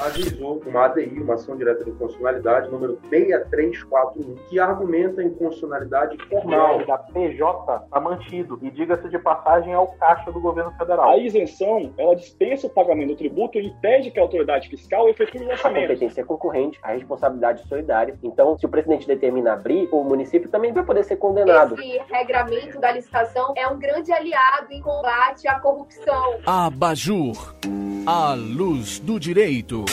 ajuizou uma ADI, uma ação direta de inconstitucionalidade, número 6341, que argumenta a inconstitucionalidade formal. Da PJ está mantido, e diga-se de passagem, é o caixa do governo federal. A isenção, ela dispensa o pagamento do tributo e impede que a autoridade fiscal efetue o A competência é concorrente, a responsabilidade solidária. Então, se o presidente determina abrir, o município também vai poder ser condenado. Esse regramento da licitação é um grande aliado em combate à corrupção. Abajur, a luz do direito.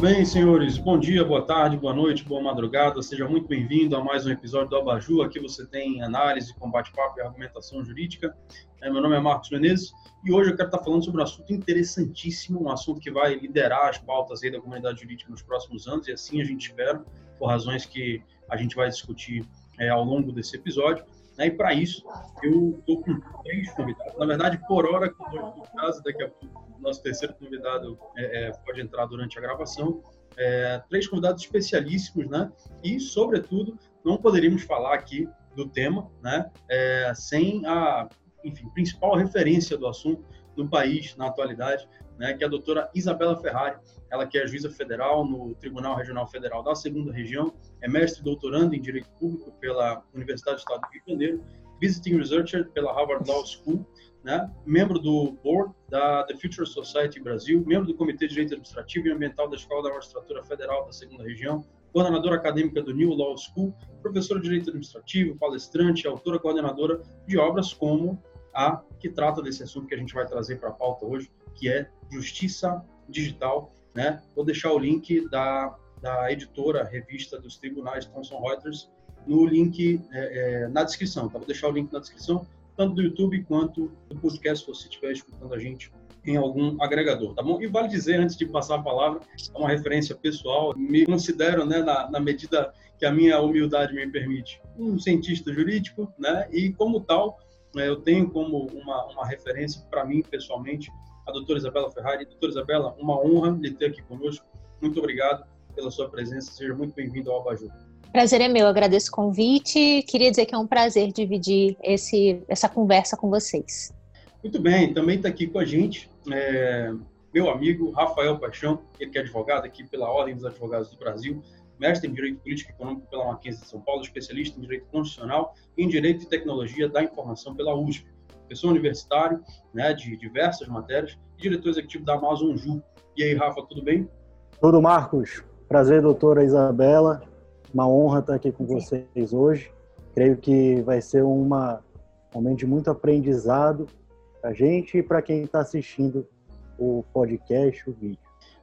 Muito bem, senhores. Bom dia, boa tarde, boa noite, boa madrugada. Seja muito bem-vindo a mais um episódio do Abaju. Aqui você tem análise, combate-papo e argumentação jurídica. É, meu nome é Marcos Menezes e hoje eu quero estar falando sobre um assunto interessantíssimo, um assunto que vai liderar as pautas da comunidade jurídica nos próximos anos e assim a gente espera, por razões que a gente vai discutir é, ao longo desse episódio. Né? E para isso, eu estou com três convidados. Na verdade, por hora, com dois convidados, daqui a pouco o nosso terceiro convidado é, é, pode entrar durante a gravação. É, três convidados especialíssimos, né? E, sobretudo, não poderíamos falar aqui do tema, né? É, sem a, enfim, principal referência do assunto no país, na atualidade, né? Que é a doutora Isabela Ferrari, ela que é juíza federal no Tribunal Regional Federal da Segunda Região, é mestre e doutorando em Direito Público pela Universidade do Estado do Rio de Janeiro, visiting researcher pela Harvard Law School, né? membro do board da The Future Society Brasil, membro do Comitê de Direito Administrativo e Ambiental da Escola da Magistratura Federal da Segunda Região, coordenadora acadêmica do New Law School, professora de Direito Administrativo, palestrante, autora coordenadora de obras como a que trata desse assunto que a gente vai trazer para a pauta hoje, que é Justiça Digital. Né? Vou deixar o link da, da editora, revista dos tribunais Thomson Reuters, no link é, é, na descrição. Tá? Vou deixar o link na descrição, tanto do YouTube quanto do podcast, se você estiver escutando a gente em algum agregador, tá bom? E vale dizer, antes de passar a palavra, é uma referência pessoal, me considero, né, na, na medida que a minha humildade me permite, um cientista jurídico, né, e como tal, né, eu tenho como uma, uma referência para mim, pessoalmente, a doutora Isabela Ferrari. Doutora Isabela, uma honra lhe ter aqui conosco. Muito obrigado pela sua presença. Seja muito bem-vindo ao Abajur. Prazer é meu, agradeço o convite. Queria dizer que é um prazer dividir esse, essa conversa com vocês. Muito bem, também está aqui com a gente é, meu amigo Rafael Paixão, ele que é advogado aqui pela Ordem dos Advogados do Brasil, mestre em Direito Político e Econômico pela Mackenzie de São Paulo, especialista em Direito Constitucional e em Direito e Tecnologia da Informação pela USP, professor universitário né, de diversas matérias e diretor executivo da Amazon Ju. E aí, Rafa, tudo bem? Tudo, Marcos. Prazer, doutora Isabela. Uma honra estar aqui com vocês hoje. Creio que vai ser uma, um momento de muito aprendizado para a gente e para quem está assistindo o podcast, o vídeo.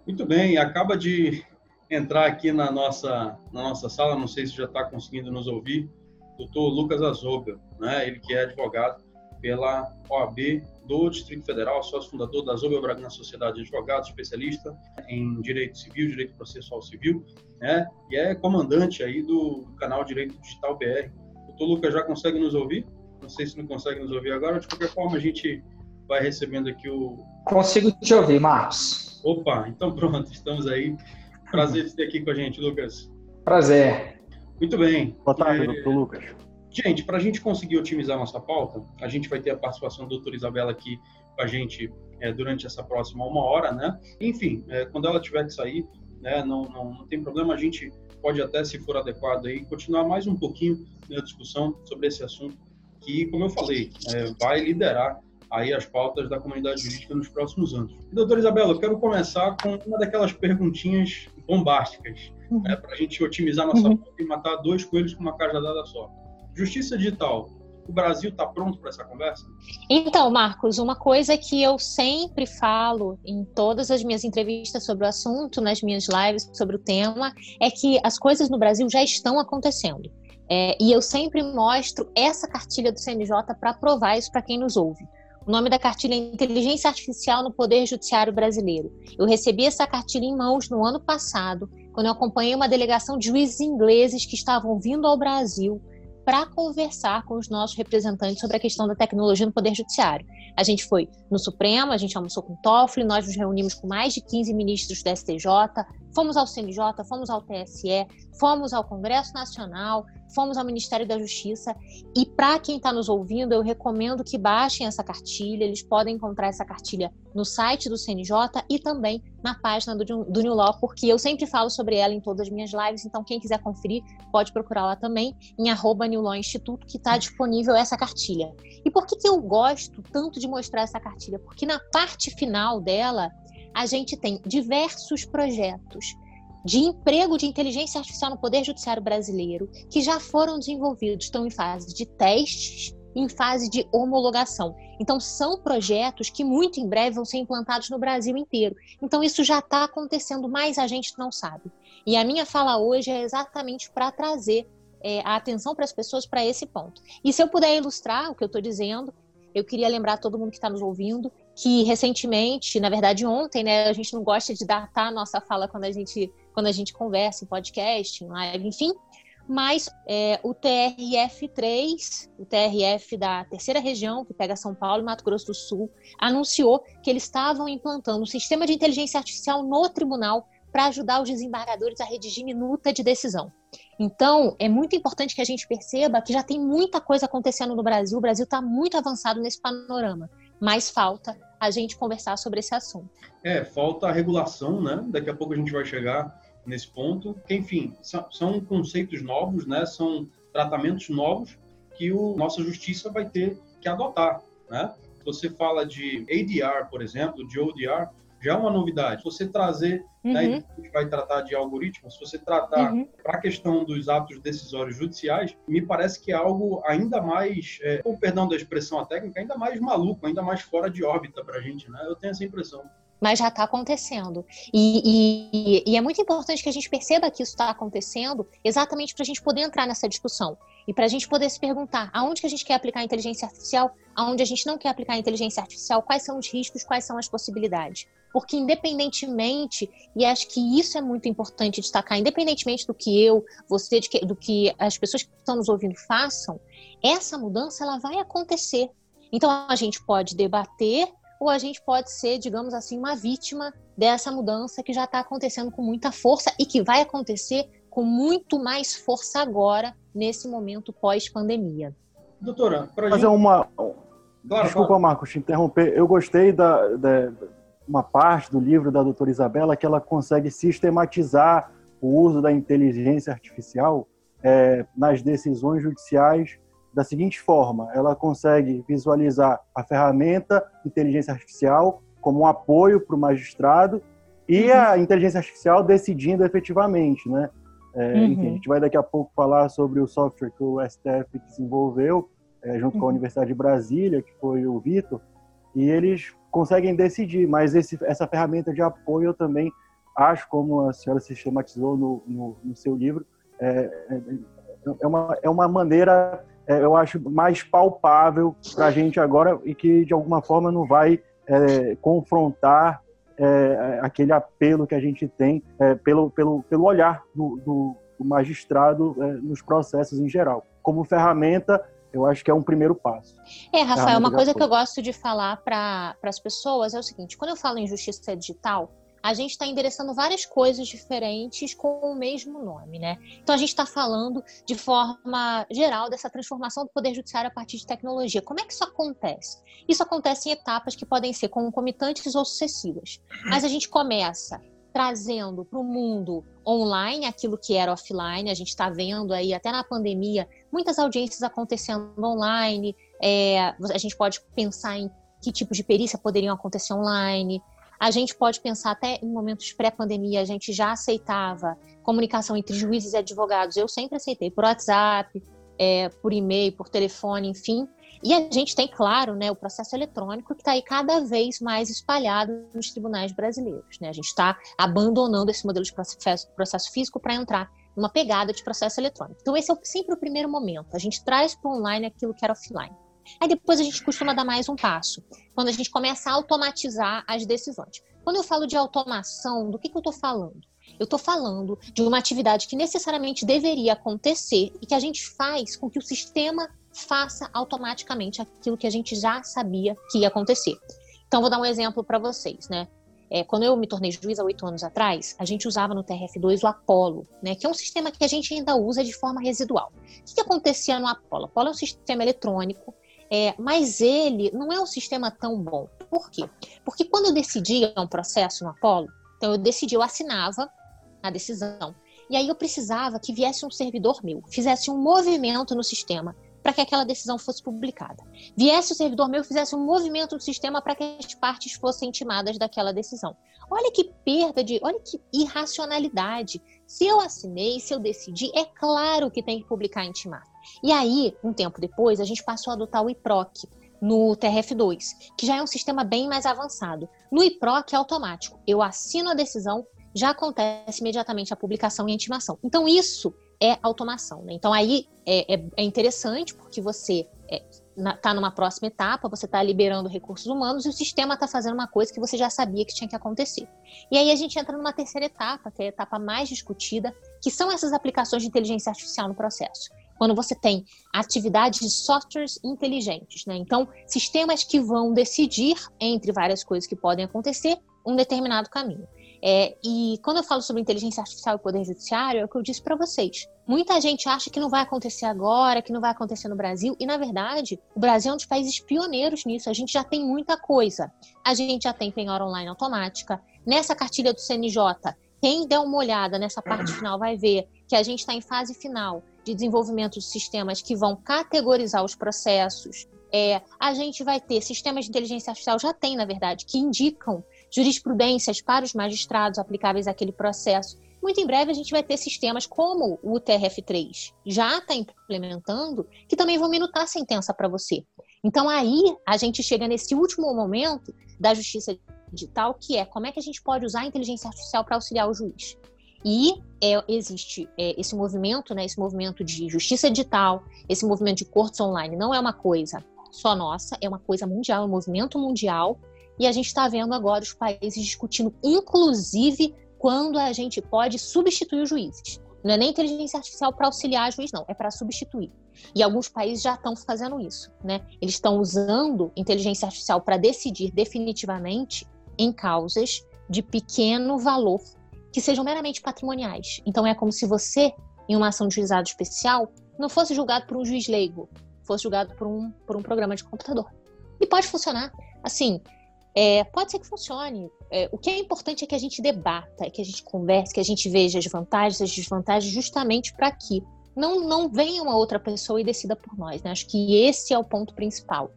Muito bem, acaba de entrar aqui na nossa, na nossa sala, não sei se já está conseguindo nos ouvir, doutor Lucas Azoga, né? ele que é advogado pela OAB do Distrito Federal, sócio fundador da Azoga Bragança Sociedade de Advogados, especialista em Direito Civil, Direito Processual Civil, né? e é comandante aí do canal Direito Digital BR. Doutor Lucas já consegue nos ouvir? Não sei se não consegue nos ouvir agora, de qualquer forma a gente vai recebendo aqui o... Consigo te ouvir, Marcos. Opa, então pronto, estamos aí. Prazer de ter aqui com a gente, Lucas. Prazer. Muito bem. Boa tarde, é... doutor Lucas. Gente, para a gente conseguir otimizar nossa pauta, a gente vai ter a participação da doutora Isabela aqui com a gente é, durante essa próxima uma hora, né? Enfim, é, quando ela tiver que sair, né, não, não, não, tem problema, a gente pode até, se for adequado, aí, continuar mais um pouquinho na discussão sobre esse assunto, que, como eu falei, é, vai liderar aí as pautas da comunidade jurídica nos próximos anos. E, doutora Isabela, eu quero começar com uma daquelas perguntinhas bombásticas, uhum. né, para a gente otimizar nossa uhum. e matar dois coelhos com uma cajadada só. Justiça digital. O Brasil está pronto para essa conversa? Então, Marcos, uma coisa que eu sempre falo em todas as minhas entrevistas sobre o assunto, nas minhas lives sobre o tema, é que as coisas no Brasil já estão acontecendo. É, e eu sempre mostro essa cartilha do CNJ para provar isso para quem nos ouve. O nome da cartilha é Inteligência Artificial no Poder Judiciário Brasileiro. Eu recebi essa cartilha em mãos no ano passado, quando eu acompanhei uma delegação de juízes ingleses que estavam vindo ao Brasil para conversar com os nossos representantes sobre a questão da tecnologia no Poder Judiciário. A gente foi no Supremo, a gente almoçou com o Toffoli, nós nos reunimos com mais de 15 ministros do STJ, fomos ao CNJ, fomos ao TSE, fomos ao Congresso Nacional, fomos ao Ministério da Justiça e para quem está nos ouvindo, eu recomendo que baixem essa cartilha. Eles podem encontrar essa cartilha no site do CNJ e também na página do, do New Law, porque eu sempre falo sobre ela em todas as minhas lives. Então, quem quiser conferir, pode procurar lá também em arroba New Law Instituto, que está disponível essa cartilha. E por que, que eu gosto tanto de mostrar essa cartilha? Porque na parte final dela, a gente tem diversos projetos de emprego de inteligência artificial no Poder Judiciário brasileiro que já foram desenvolvidos, estão em fase de testes, em fase de homologação. Então, são projetos que muito em breve vão ser implantados no Brasil inteiro. Então, isso já está acontecendo, mas a gente não sabe. E a minha fala hoje é exatamente para trazer é, a atenção para as pessoas para esse ponto. E se eu puder ilustrar o que eu estou dizendo, eu queria lembrar todo mundo que está nos ouvindo que recentemente, na verdade ontem, né, a gente não gosta de datar a nossa fala quando a gente quando a gente conversa em podcast, em live, enfim. Mas é, o TRF3, o TRF da terceira região, que pega São Paulo e Mato Grosso do Sul, anunciou que eles estavam implantando um sistema de inteligência artificial no tribunal para ajudar os desembargadores a redigir minuta de decisão. Então, é muito importante que a gente perceba que já tem muita coisa acontecendo no Brasil, o Brasil está muito avançado nesse panorama, mas falta a gente conversar sobre esse assunto. É, falta a regulação, né? Daqui a pouco a gente vai chegar nesse ponto. Enfim, são, são conceitos novos, né? São tratamentos novos que o nossa justiça vai ter que adotar, né? Você fala de ADR, por exemplo, de ODR, já é uma novidade. Você trazer, né, uhum. né, a gente vai tratar de algoritmos, se você tratar uhum. para a questão dos atos decisórios judiciais, me parece que é algo ainda mais, é, com perdão da expressão técnica, ainda mais maluco, ainda mais fora de órbita para a gente, né? Eu tenho essa impressão mas já está acontecendo. E, e, e, é muito importante que a gente perceba que isso está acontecendo exatamente para a gente poder entrar nessa discussão e para a gente poder se perguntar aonde que a gente quer aplicar a inteligência artificial, aonde a gente não quer aplicar a inteligência artificial, quais são os riscos, quais são as possibilidades. Porque independentemente, e acho que isso é muito importante destacar, independentemente do que eu, você, que, do que as pessoas que estão nos ouvindo façam, essa mudança ela vai acontecer. Então a gente pode debater ou a gente pode ser, digamos assim, uma vítima dessa mudança que já está acontecendo com muita força e que vai acontecer com muito mais força agora, nesse momento pós-pandemia. Doutora, para fazer gente... uma. Claro, Desculpa, claro. Marcos, te interromper. Eu gostei da, da uma parte do livro da doutora Isabela que ela consegue sistematizar o uso da inteligência artificial é, nas decisões judiciais da seguinte forma: ela consegue visualizar a ferramenta inteligência artificial como um apoio para o magistrado e uhum. a inteligência artificial decidindo efetivamente, né? É, uhum. Enfim, a gente vai daqui a pouco falar sobre o software que o STF desenvolveu é, junto uhum. com a uhum. Universidade de Brasília, que foi o Vitor, e eles conseguem decidir, mas esse, essa ferramenta de apoio eu também acho, como a senhora sistematizou no, no, no seu livro, é, é, é, uma, é uma maneira é, eu acho, mais palpável para a gente agora e que, de alguma forma, não vai é, confrontar é, aquele apelo que a gente tem é, pelo, pelo, pelo olhar do, do, do magistrado é, nos processos em geral. Como ferramenta, eu acho que é um primeiro passo. É, Rafael, uma coisa que eu gosto de falar para as pessoas é o seguinte: quando eu falo em justiça digital, a gente está endereçando várias coisas diferentes com o mesmo nome, né? Então a gente está falando de forma geral dessa transformação do poder judiciário a partir de tecnologia. Como é que isso acontece? Isso acontece em etapas que podem ser concomitantes ou sucessivas. Mas a gente começa trazendo para o mundo online aquilo que era offline. A gente está vendo aí, até na pandemia, muitas audiências acontecendo online. É, a gente pode pensar em que tipos de perícia poderiam acontecer online. A gente pode pensar até em momentos pré-pandemia, a gente já aceitava comunicação entre juízes e advogados. Eu sempre aceitei por WhatsApp, é, por e-mail, por telefone, enfim. E a gente tem, claro, né, o processo eletrônico que está aí cada vez mais espalhado nos tribunais brasileiros. Né? A gente está abandonando esse modelo de processo, físico para entrar numa pegada de processo eletrônico. Então, esse é sempre o primeiro momento. A gente traz para online aquilo que era offline. Aí depois a gente costuma dar mais um passo, quando a gente começa a automatizar as decisões. Quando eu falo de automação, do que, que eu estou falando? Eu estou falando de uma atividade que necessariamente deveria acontecer e que a gente faz com que o sistema faça automaticamente aquilo que a gente já sabia que ia acontecer. Então, vou dar um exemplo para vocês, né? é, quando eu me tornei juiz há oito anos atrás, a gente usava no TRF2 o Apollo, né, que é um sistema que a gente ainda usa de forma residual. O que, acontecia no Apollo? O Apollo é um sistema eletrônico, é, mas ele não é um sistema tão bom. Por quê? Porque quando eu decidia um processo no Apollo, então eu decidi, eu assinava a decisão. E aí eu precisava que viesse um servidor meu, fizesse um movimento no sistema para que aquela decisão fosse publicada. Viesse o servidor meu, fizesse um movimento no sistema para que as partes fossem intimadas daquela decisão. Olha que perda de, olha que irracionalidade. Se eu assinei, se eu decidi, é claro que tem que publicar intimado. E aí, um tempo depois, a gente passou a adotar o IPROC no TRF2, que já é um sistema bem mais avançado. No IPROC é automático. Eu assino a decisão, já acontece imediatamente a publicação e a intimação. Então, isso é automação. Né? Então, aí é, é, é, interessante porque você está é, numa próxima etapa, você está liberando recursos humanos e o sistema está fazendo uma coisa que você já sabia que tinha que acontecer. E aí a gente entra numa terceira etapa, que é a etapa mais discutida, que são essas aplicações de inteligência artificial no processo. Quando você tem atividades de softwares inteligentes, né? Então, sistemas que vão decidir entre várias coisas que podem acontecer um determinado caminho. É, e quando eu falo sobre inteligência artificial e poder judiciário, é o que eu disse para vocês. Muita gente acha que não vai acontecer agora, que não vai acontecer no Brasil, e na verdade, o Brasil é um dos países pioneiros nisso. A gente já tem muita coisa. A gente já tem penhora online automática. Nessa cartilha do CNJ, quem der uma olhada nessa parte final vai ver que a gente está em fase final de desenvolvimento de sistemas que vão categorizar os processos. É, a gente vai ter sistemas de inteligência artificial, já tem, na verdade, que indicam jurisprudências para os magistrados aplicáveis àquele processo. Muito em breve a gente vai ter sistemas como o TRF3 já está implementando, que também vão minutar a sentença para você. Então aí a gente chega nesse último momento da justiça digital, que é como é que a gente pode usar a inteligência artificial para auxiliar o juiz. E é, existe é, esse movimento, né, esse movimento de justiça digital, esse movimento de cortes online, não é uma coisa só nossa, é uma coisa mundial, é um movimento mundial e a gente está vendo agora os países discutindo, inclusive, quando a gente pode substituir os juízes. Não é nem inteligência artificial para auxiliar juiz, não, é para substituir. E alguns países já estão fazendo isso, né? Eles estão usando inteligência artificial para decidir definitivamente em causas de pequeno valor que sejam meramente patrimoniais. Então é como se você, em uma ação de juizado especial, não fosse julgado por um juiz leigo, fosse julgado por um, por um programa de computador. E pode funcionar. Assim, é, pode ser que funcione. É, o que é importante é que a gente debata, que a gente converse, que a gente veja as vantagens, as desvantagens, justamente para que não, não venha uma outra pessoa e decida por nós. Né? Acho que esse é o ponto principal.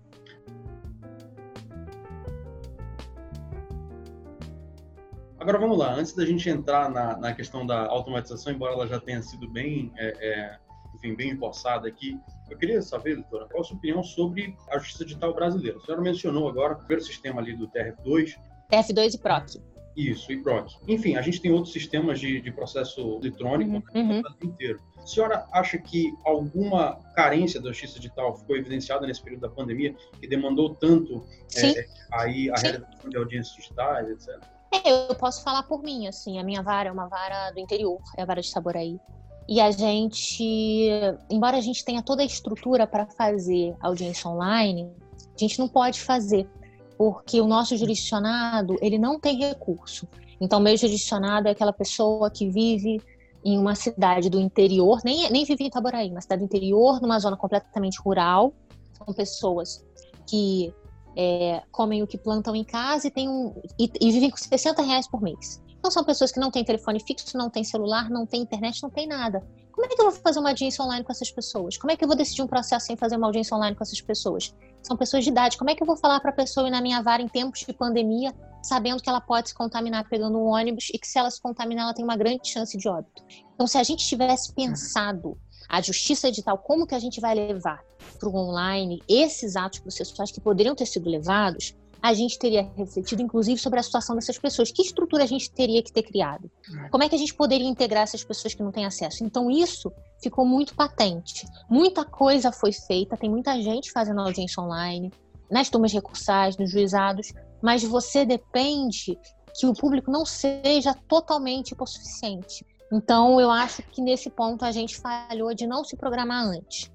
Agora vamos lá, antes da gente entrar na, na questão da automatização, embora ela já tenha sido bem é, é enfim, bem empossada aqui. Eu queria saber, doutora, qual a sua opinião sobre a justiça digital brasileira? A senhora mencionou agora o primeiro sistema ali do TRF2. TRF2 e PROC. Isso, e PROC. Enfim, a gente tem outros sistemas de, de processo eletrônico uhum. no Brasil inteiro. A senhora acha que alguma carência da justiça digital ficou evidenciada nesse período da pandemia que demandou tanto é, aí a Sim. realização de audiências digitais, etc? É, eu posso falar por mim, assim, a minha vara é uma vara do interior, é a vara de Saboraí. E a gente, embora a gente tenha toda a estrutura para fazer audiência online, a gente não pode fazer, porque o nosso jurisdicionado, ele não tem recurso. Então, meu jurisdicionado é aquela pessoa que vive em uma cidade do interior, nem, nem vive em Itaboraí, uma cidade do interior, numa zona completamente rural. São pessoas que é, comem o que plantam em casa e, tem um, e, e vivem com 60 reais por mês. Então são pessoas que não têm telefone fixo, não têm celular, não têm internet, não têm nada. Como é que eu vou fazer uma audiência online com essas pessoas? Como é que eu vou decidir um processo sem fazer uma audiência online com essas pessoas? São pessoas de idade. Como é que eu vou falar para a pessoa ir na minha vara em tempos de pandemia, sabendo que ela pode se contaminar pegando um ônibus e que se ela se contaminar, ela tem uma grande chance de óbito? Então, se a gente tivesse pensado a justiça digital, como que a gente vai levar para o online esses atos processuais que poderiam ter sido levados, a gente teria refletido, inclusive, sobre a situação dessas pessoas. Que estrutura a gente teria que ter criado? Como é que a gente poderia integrar essas pessoas que não têm acesso? Então, isso ficou muito patente. Muita coisa foi feita, tem muita gente fazendo audiência online, nas turmas recursais, nos juizados, mas você depende que o público não seja totalmente hipossuficiente. Então, eu acho que nesse ponto a gente falhou de não se programar antes.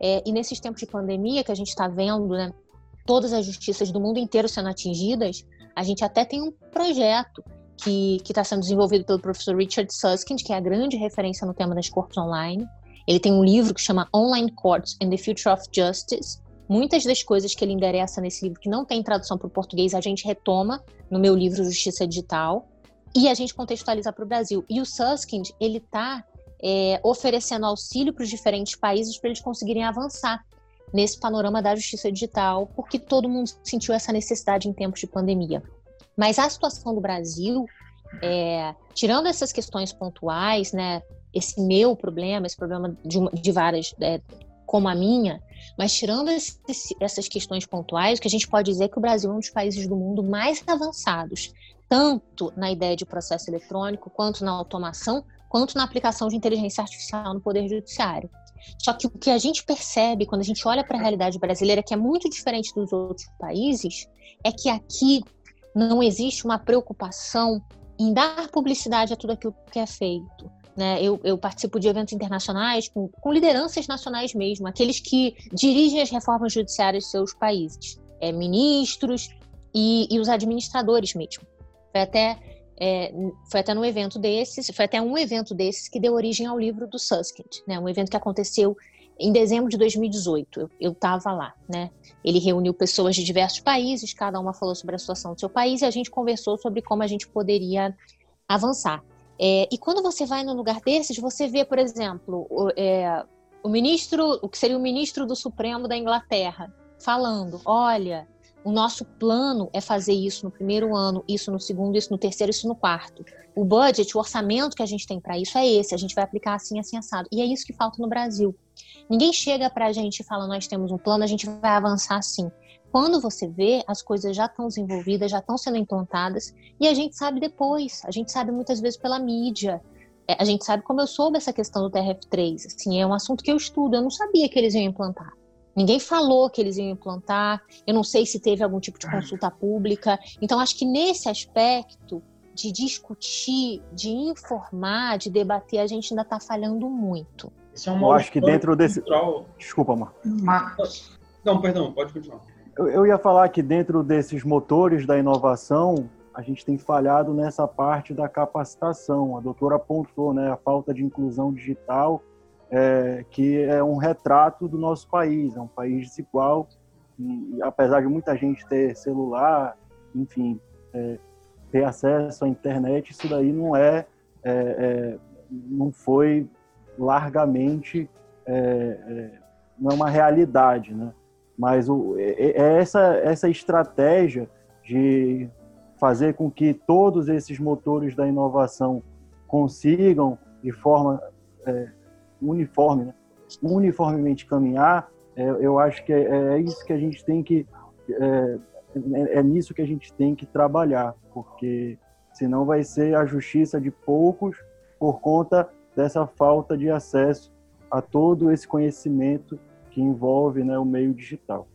É, e nesses tempos de pandemia que a gente está vendo, né, todas as justiças do mundo inteiro sendo atingidas, A gente até tem um projeto que está sendo desenvolvido pelo professor Richard Susskind, que é a grande referência no tema das cortes online. Ele tem um livro que chama Online Courts and the Future of Justice. Muitas das coisas que ele endereça nesse livro, que não tem tradução para o português, a gente retoma no meu livro Justiça Digital e a gente contextualiza para o Brasil. E o Susskind, ele está é, oferecendo auxílio para os diferentes países para eles conseguirem avançar nesse panorama da justiça digital, porque todo mundo sentiu essa necessidade em tempos de pandemia. Mas a situação do Brasil, é, tirando essas questões pontuais, né, esse meu problema, esse problema de, de várias, é, como a minha, mas tirando esse, essas questões pontuais, o que a gente pode dizer é que o Brasil é um dos países do mundo mais avançados, tanto na ideia de processo eletrônico, quanto na automação, quanto na aplicação de inteligência artificial no Poder Judiciário. Só que o que a gente percebe quando a gente olha para a realidade brasileira, que é muito diferente dos outros países, é que aqui não existe uma preocupação em dar publicidade a tudo aquilo que é feito. Né? Eu, eu, participo de eventos internacionais com, com, lideranças nacionais mesmo, aqueles que dirigem as reformas judiciárias de seus países, é, ministros e, e, os administradores mesmo. Foi até, é, foi até no evento desses, foi até um evento desses que deu origem ao livro do Susskind, né? um evento que aconteceu em dezembro de 2018, eu estava lá, né? Ele reuniu pessoas de diversos países, cada uma falou sobre a situação do seu país e a gente conversou sobre como a gente poderia avançar. É, e quando você vai num lugar desses, você vê, por exemplo, o, é, o ministro, o que seria o ministro do Supremo da Inglaterra, falando: olha, o nosso plano é fazer isso no primeiro ano, isso no segundo, isso no terceiro, isso no quarto. O budget, o orçamento que a gente tem para isso é esse, a gente vai aplicar assim, assim, assado. E é isso que falta no Brasil. Ninguém chega para a gente e fala, nós temos um plano, a gente vai avançar assim. Quando você vê, as coisas já estão desenvolvidas, já estão sendo implantadas, e a gente sabe depois, a gente sabe muitas vezes pela mídia, é, a gente sabe como eu soube essa questão do TRF3, assim, é um assunto que eu estudo, eu não sabia que eles iam implantar. Ninguém falou que eles iam implantar, eu não sei se teve algum tipo de consulta pública. Então, acho que nesse aspecto de discutir, de informar, de debater, a gente ainda está falhando muito. É eu acho que dentro desse. Cultural. Desculpa, Marcos. Não, perdão, pode continuar. Eu, eu ia falar que dentro desses motores da inovação, a gente tem falhado nessa parte da capacitação. A doutora apontou né, a falta de inclusão digital, é, que é um retrato do nosso país. É um país desigual, e, apesar de muita gente ter celular, enfim, é, ter acesso à internet, isso daí não é, é, é não foi largamente é, é, não é uma realidade, né? Mas o, é, essa essa estratégia de fazer com que todos esses motores da inovação consigam de forma é, uniforme, né? uniformemente caminhar, é, eu acho que é, isso que a gente tem que é, nisso que a gente tem que trabalhar, porque senão vai ser a justiça de poucos por conta dessa falta de acesso a todo esse conhecimento que envolve né, o meio digital.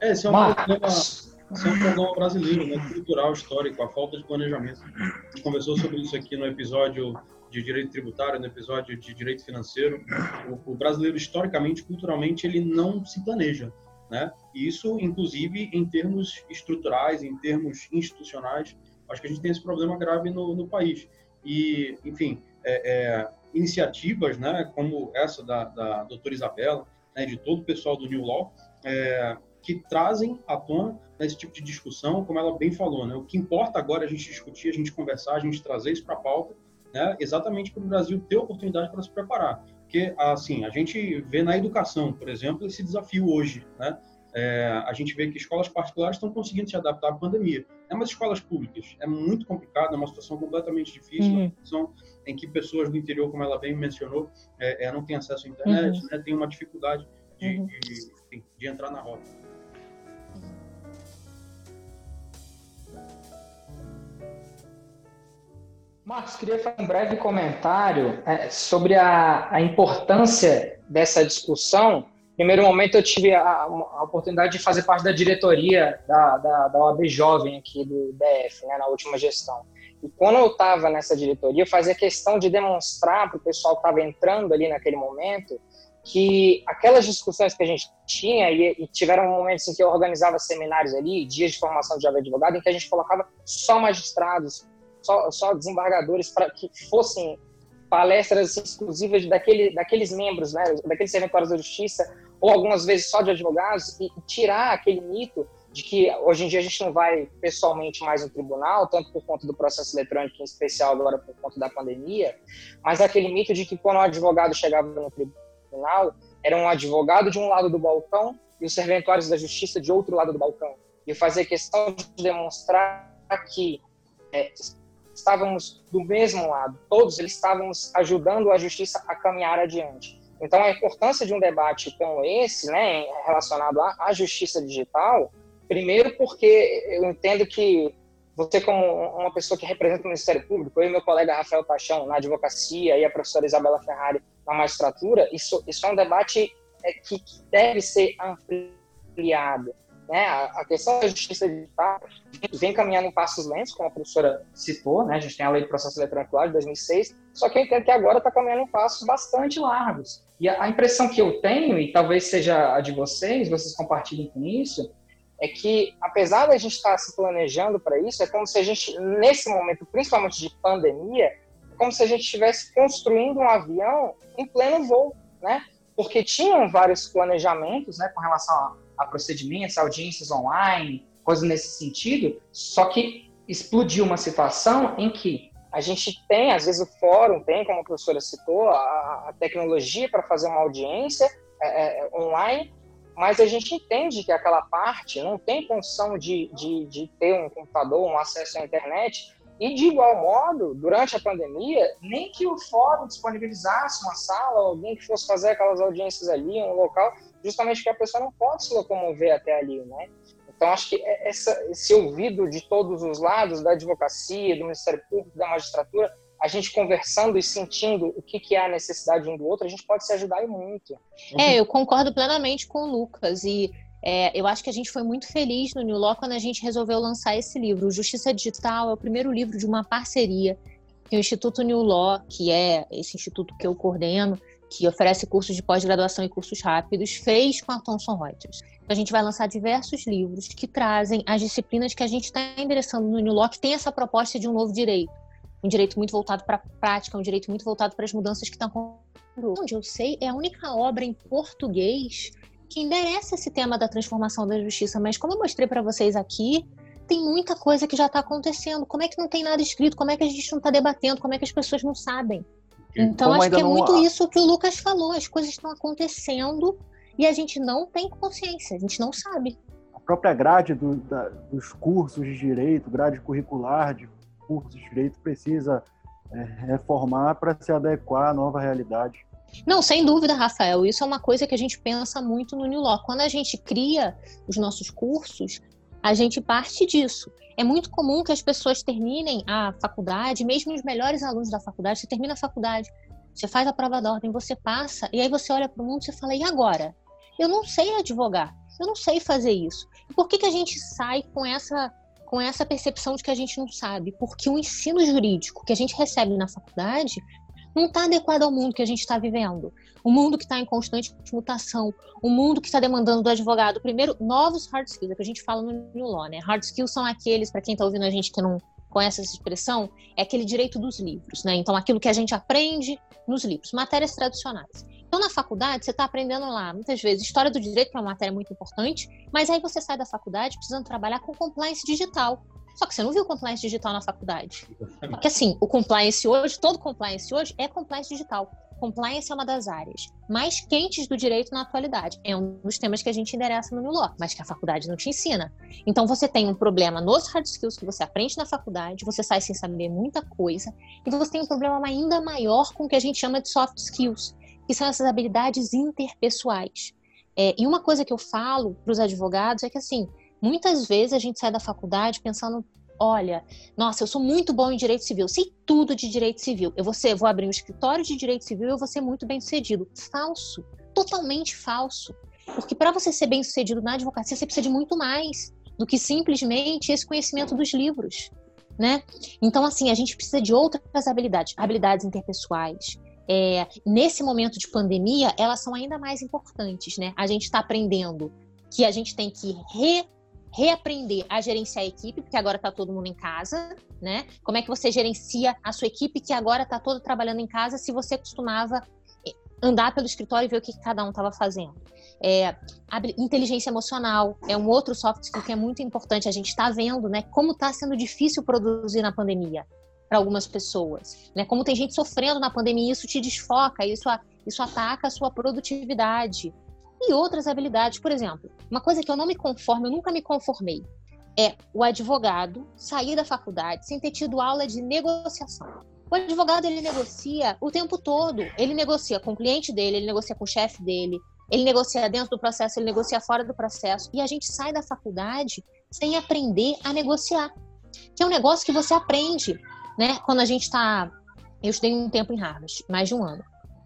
É, esse é um, problema, esse é um problema brasileiro, né, cultural, histórico, a falta de planejamento. A gente conversou sobre isso aqui no episódio de direito tributário, no episódio de direito financeiro. O, o brasileiro, historicamente, culturalmente, ele não se planeja. Né? Isso, inclusive, em termos estruturais, em termos institucionais, acho que a gente tem esse problema grave no, no país. E, enfim, é, é, iniciativas, né, como essa da, da doutora Isabela, né, de todo o pessoal do New Law, é, que trazem à tona esse tipo de discussão, como ela bem falou, né, o que importa agora é a gente discutir, a gente conversar, a gente trazer isso para a pauta, né, exatamente para o Brasil ter oportunidade para se preparar. Porque, assim, a gente vê na educação, por exemplo, esse desafio hoje, né, é, a gente vê que escolas particulares estão conseguindo se adaptar à pandemia. É, mas escolas públicas é muito complicado, é uma situação completamente difícil, uhum. uma situação em que pessoas do interior, como ela bem mencionou, é, é não têm acesso à internet, uhum. né, tem uma dificuldade de, uhum. de, de, entrar na rota. Marcos, queria fazer um breve comentário é, sobre a, a importância dessa discussão primeiro momento eu tive a, a, oportunidade de fazer parte da diretoria da, da, da OAB Jovem aqui do DF, né, na última gestão. E quando eu estava nessa diretoria, eu fazia questão de demonstrar para o pessoal que estava entrando ali naquele momento que aquelas discussões que a gente tinha, e, e, tiveram momentos em que eu organizava seminários ali, dias de formação de jovem advogado, em que a gente colocava só magistrados, só, só desembargadores, para que fossem palestras exclusivas daquele, daqueles membros, né, daqueles serventuários da justiça, ou algumas vezes só de advogados, e tirar aquele mito de que hoje em dia a gente não vai pessoalmente mais no tribunal, tanto por conta do processo eletrônico, em especial agora por conta da pandemia, mas aquele mito de que quando o advogado chegava no tribunal, era um advogado de um lado do balcão e os serventuários da justiça de outro lado do balcão. E fazer questão de demonstrar que é, estávamos do mesmo lado, todos eles estávamos ajudando a justiça a caminhar adiante. Então, a importância de um debate como esse, né, relacionado à, justiça digital, Primeiro, porque eu entendo que você, como uma pessoa que representa o Ministério Público, eu e meu colega Rafael Paixão na advocacia e a professora Isabela Ferrari na magistratura, isso, isso é um debate é, que deve ser ampliado. Né? A, questão da justiça digital vem caminhando em passos lentos, como a professora citou, né? a gente tem a lei de processo eletrônico de 2006, só que eu entendo que agora está caminhando em passos bastante largos. E a, impressão que eu tenho, e talvez seja a de vocês, vocês compartilhem com isso, é que, apesar da gente estar se planejando para isso, é como se a gente, nesse momento, principalmente de pandemia, é como se a gente estivesse construindo um avião em pleno voo, né? Porque tinham vários planejamentos, né, com relação a, a procedimentos, audiências online, coisas nesse sentido, só que explodiu uma situação em que a gente tem, às vezes o fórum tem, como a professora citou, a, a tecnologia para fazer uma audiência é, é, online, mas a gente entende que aquela parte não tem condição de, de, de ter um computador, um acesso à internet, e de igual modo, durante a pandemia, nem que o fórum disponibilizasse uma sala, alguém que fosse fazer aquelas audiências ali, um local, justamente porque a pessoa não pode se locomover até ali, né? Então, acho que essa, esse ouvido de todos os lados, da advocacia, do Ministério Público, da magistratura, a gente conversando e sentindo o que, que é a necessidade um do outro, a gente pode se ajudar muito. É, eu concordo plenamente com o Lucas e é, eu acho que a gente foi muito feliz no New Law quando a gente resolveu lançar esse livro. O Justiça Digital é o primeiro livro de uma parceria que o Instituto New Law, que é esse instituto que eu coordeno, que oferece cursos de pós-graduação e cursos rápidos, fez com a Thomson Reuters. A gente vai lançar diversos livros que trazem as disciplinas que a gente está endereçando no New Law, que tem essa proposta de um novo direito um direito muito voltado para a prática, um direito muito voltado para as mudanças que estão acontecendo. Onde eu sei, é a única obra em português que endereça esse tema da transformação da justiça, mas como eu mostrei para vocês aqui, tem muita coisa que já está acontecendo. Como é que não tem nada escrito? Como é que a gente não está debatendo? Como é que as pessoas não sabem? Então, acho que é muito isso que o Lucas falou. As coisas estão acontecendo e a gente não tem consciência, a gente não sabe. A própria grade do, da, dos cursos de direito, grade curricular de cursos de direito precisa é, reformar para se adequar à nova realidade. Não, sem dúvida, Rafael. Isso é uma coisa que a gente pensa muito no New Law. Quando a gente cria os nossos cursos, a gente parte disso. É muito comum que as pessoas terminem a faculdade, mesmo os melhores alunos da faculdade, você termina a faculdade, você faz a prova da ordem, você passa, e aí você olha para o mundo e fala, e agora? Eu não sei advogar, eu não sei fazer isso. E por que, que a gente sai com essa com essa percepção de que a gente não sabe, porque o ensino jurídico que a gente recebe na faculdade não está adequado ao mundo que a gente está vivendo. O mundo que está em constante mutação, o mundo que está demandando do advogado, primeiro, novos hard skills, é que a gente fala no New Law, né? Hard skills são aqueles, para quem está ouvindo a gente que não conhece essa expressão, é aquele direito dos livros, né? Então, aquilo que a gente aprende nos livros, matérias tradicionais. Então, na faculdade, você está aprendendo lá, muitas vezes, história do direito, que é uma matéria muito importante, mas aí você sai da faculdade precisando trabalhar com compliance digital. Só que você não viu compliance digital na faculdade. Porque, assim, o compliance hoje, todo compliance hoje é compliance digital. Compliance é uma das áreas mais quentes do direito na atualidade. É um dos temas que a gente endereça no New Law, mas que a faculdade não te ensina. Então, você tem um problema nos hard skills que você aprende na faculdade, você sai sem saber muita coisa, e você tem um problema ainda maior com o que a gente chama de soft skills, que são essas habilidades interpessoais. É, e uma coisa que eu falo para os advogados é que, assim, muitas vezes a gente sai da faculdade pensando: olha, nossa, eu sou muito bom em direito civil, sei tudo de direito civil, eu vou, ser, vou abrir um escritório de direito civil e eu vou ser muito bem sucedido. Falso, totalmente falso. Porque para você ser bem sucedido na advocacia, você precisa de muito mais do que simplesmente esse conhecimento dos livros. Né? Então, assim, a gente precisa de outras habilidades, habilidades interpessoais, é, nesse momento de pandemia, elas são ainda mais importantes, né? A gente está aprendendo que a gente tem que reaprender a gerenciar a equipe, porque agora está todo mundo em casa, né? Como é que você gerencia a sua equipe que agora está toda trabalhando em casa, se você costumava eh, andar pelo escritório e ver o que cada um estava fazendo? É, inteligência emocional é um outro soft que é muito importante. A gente está vendo, né, como está sendo difícil produzir na pandemia para algumas pessoas, né? Como tem gente sofrendo na pandemia, isso te desfoca, isso, isso ataca a sua produtividade. E outras habilidades, por exemplo, uma coisa que eu não me conformo, eu nunca me conformei, é o advogado sair da faculdade sem ter tido aula de negociação. O advogado ele negocia o tempo todo. Ele negocia com o cliente dele, ele negocia com o chefe dele, ele negocia dentro do processo, ele negocia fora do processo. E a gente sai da faculdade sem aprender a negociar. Que é um negócio que você aprende né? Quando a gente está. Eu estudei um tempo em Harvard, mais de um ano.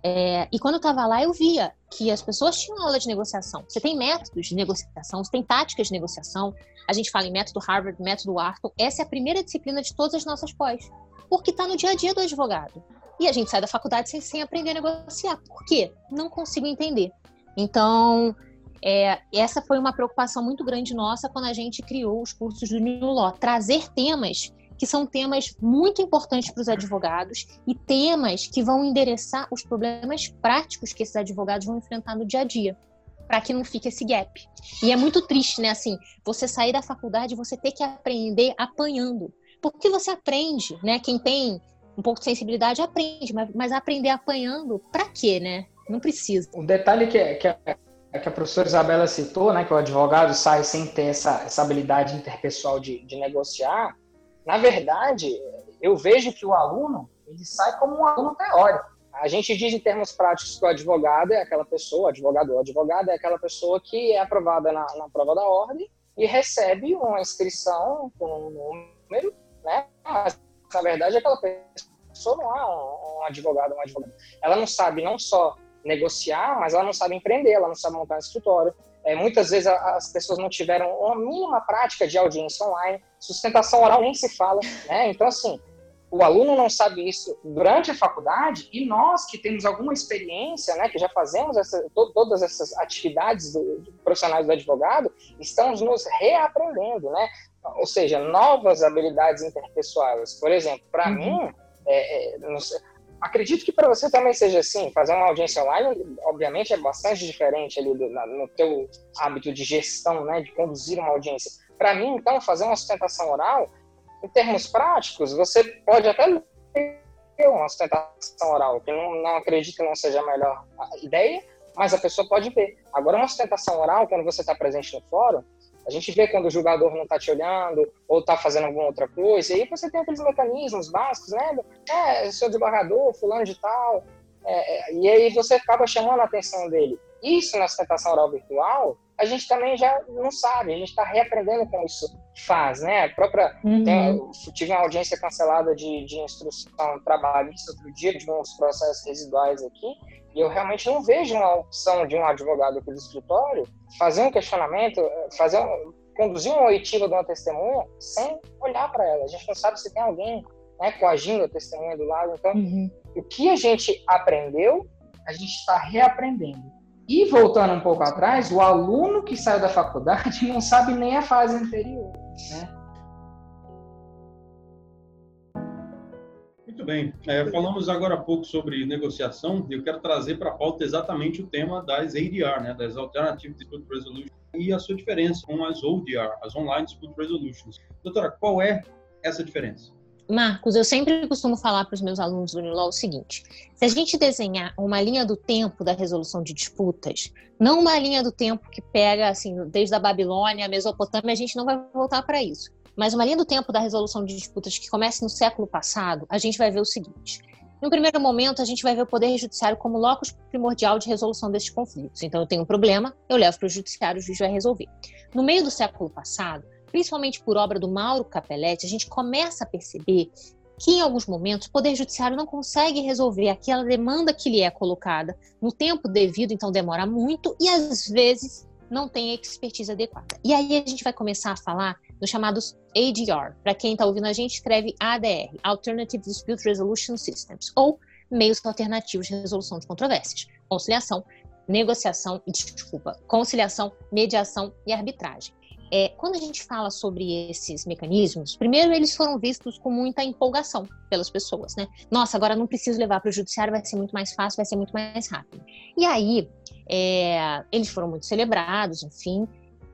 É, e quando eu estava lá, eu via que as pessoas tinham aula de negociação. Você tem métodos de negociação, você tem táticas de negociação. A gente fala em método Harvard, método Wharton. Essa é a primeira disciplina de todas as nossas pós. Porque está no dia a dia do advogado. E a gente sai da faculdade sem, sem aprender a negociar. Por quê? Não consigo entender. Então, é, essa foi uma preocupação muito grande nossa quando a gente criou os cursos do New Law. Trazer temas que são temas muito importantes para os advogados e temas que vão endereçar os problemas práticos que esses advogados vão enfrentar no dia a dia, para que não fique esse gap. E é muito triste, né? Assim, você sair da faculdade e você ter que aprender apanhando. Porque você aprende, né? Quem tem um pouco de sensibilidade aprende, mas, mas aprender apanhando, para quê, né? Não precisa. O detalhe que, que, a, que a professora Isabela citou, né? Que o advogado sai sem ter essa, essa habilidade interpessoal de, de negociar na verdade, eu vejo que o aluno ele sai como um aluno teórico. A gente diz em termos práticos que o advogado é aquela pessoa, advogado ou advogada é aquela pessoa que é aprovada na, na prova da ordem e recebe uma inscrição com um número, né? Mas, na verdade, aquela pessoa não é um, um advogado, uma advogada. Ela não sabe não só negociar, mas ela não sabe empreender, ela não sabe montar um escritório, é, muitas vezes as pessoas não tiveram uma mínima prática de audiência online, sustentação oral nem se fala, né? Então, assim, o aluno não sabe isso durante a faculdade e nós que temos alguma experiência, né, que já fazemos essa, to, todas essas atividades do, do, profissionais do advogado, estamos nos reaprendendo, né? Ou seja, novas habilidades interpessoais. Por exemplo, para uhum. mim, é, é, Acredito que para você também seja assim, fazer uma audiência online, obviamente, é bastante diferente ali do, na, no teu hábito de gestão, né, de conduzir uma audiência. Para mim, então, fazer uma sustentação oral, em termos práticos, você pode até ter uma sustentação oral, que não, não acredito que não seja a melhor ideia, mas a pessoa pode ver. Agora, uma sustentação oral, quando você está presente no fórum, a gente vê quando o jogador não está te olhando ou está fazendo alguma outra coisa. E aí você tem aqueles mecanismos básicos, né? É, seu desembargador, fulano de tal. É, é, e aí você acaba chamando a atenção dele. Isso na sustentação oral virtual, a gente também já não sabe, a gente está reaprendendo como isso faz, né? A própria, uhum. tem, tive uma audiência cancelada de, de instrução trabalhista outro dia, de uns processos residuais aqui, e eu realmente não vejo uma opção de um advogado aqui do escritório fazer um questionamento, fazer um, conduzir uma oitiva de uma testemunha sem olhar para ela. A gente não sabe se tem alguém né, coagindo a testemunha do lado. Então, uhum. o que a gente aprendeu, a gente está reaprendendo. E voltando um pouco atrás, o aluno que saiu da faculdade não sabe nem a fase anterior, né? Muito bem. É, falamos agora há pouco sobre negociação e eu quero trazer para a pauta exatamente o tema das ADR, né, das Alternative Dispute Resolution, e a sua diferença com as ODR, as Online Dispute Resolutions. Doutora, qual é essa diferença? Marcos, eu sempre costumo falar para os meus alunos do Unilaw o seguinte: se a gente desenhar uma linha do tempo da resolução de disputas, não uma linha do tempo que pega assim desde a Babilônia, a Mesopotâmia, a gente não vai voltar para isso. Mas uma linha do tempo da resolução de disputas que começa no século passado, a gente vai ver o seguinte. No primeiro momento, a gente vai ver o Poder Judiciário como locus primordial de resolução desses conflitos. Então, eu tenho um problema, eu levo para o Judiciário, o juiz vai resolver. No meio do século passado, principalmente por obra do Mauro Capelletti, a gente começa a perceber que em alguns momentos o Poder Judiciário não consegue resolver aquela demanda que lhe é colocada no tempo devido, então demora muito e às vezes não tem a expertise adequada. E aí a gente vai começar a falar dos chamados ADR. Para quem está ouvindo a gente, escreve ADR, Alternative Dispute Resolution Systems, ou meios alternativos de resolução de controvérsias: conciliação, negociação, desculpa, conciliação, mediação e arbitragem. É, quando a gente fala sobre esses mecanismos, primeiro eles foram vistos com muita empolgação pelas pessoas, né? Nossa, agora não preciso levar para o judiciário, vai ser muito mais fácil, vai ser muito mais rápido. E aí, é, eles foram muito celebrados, enfim.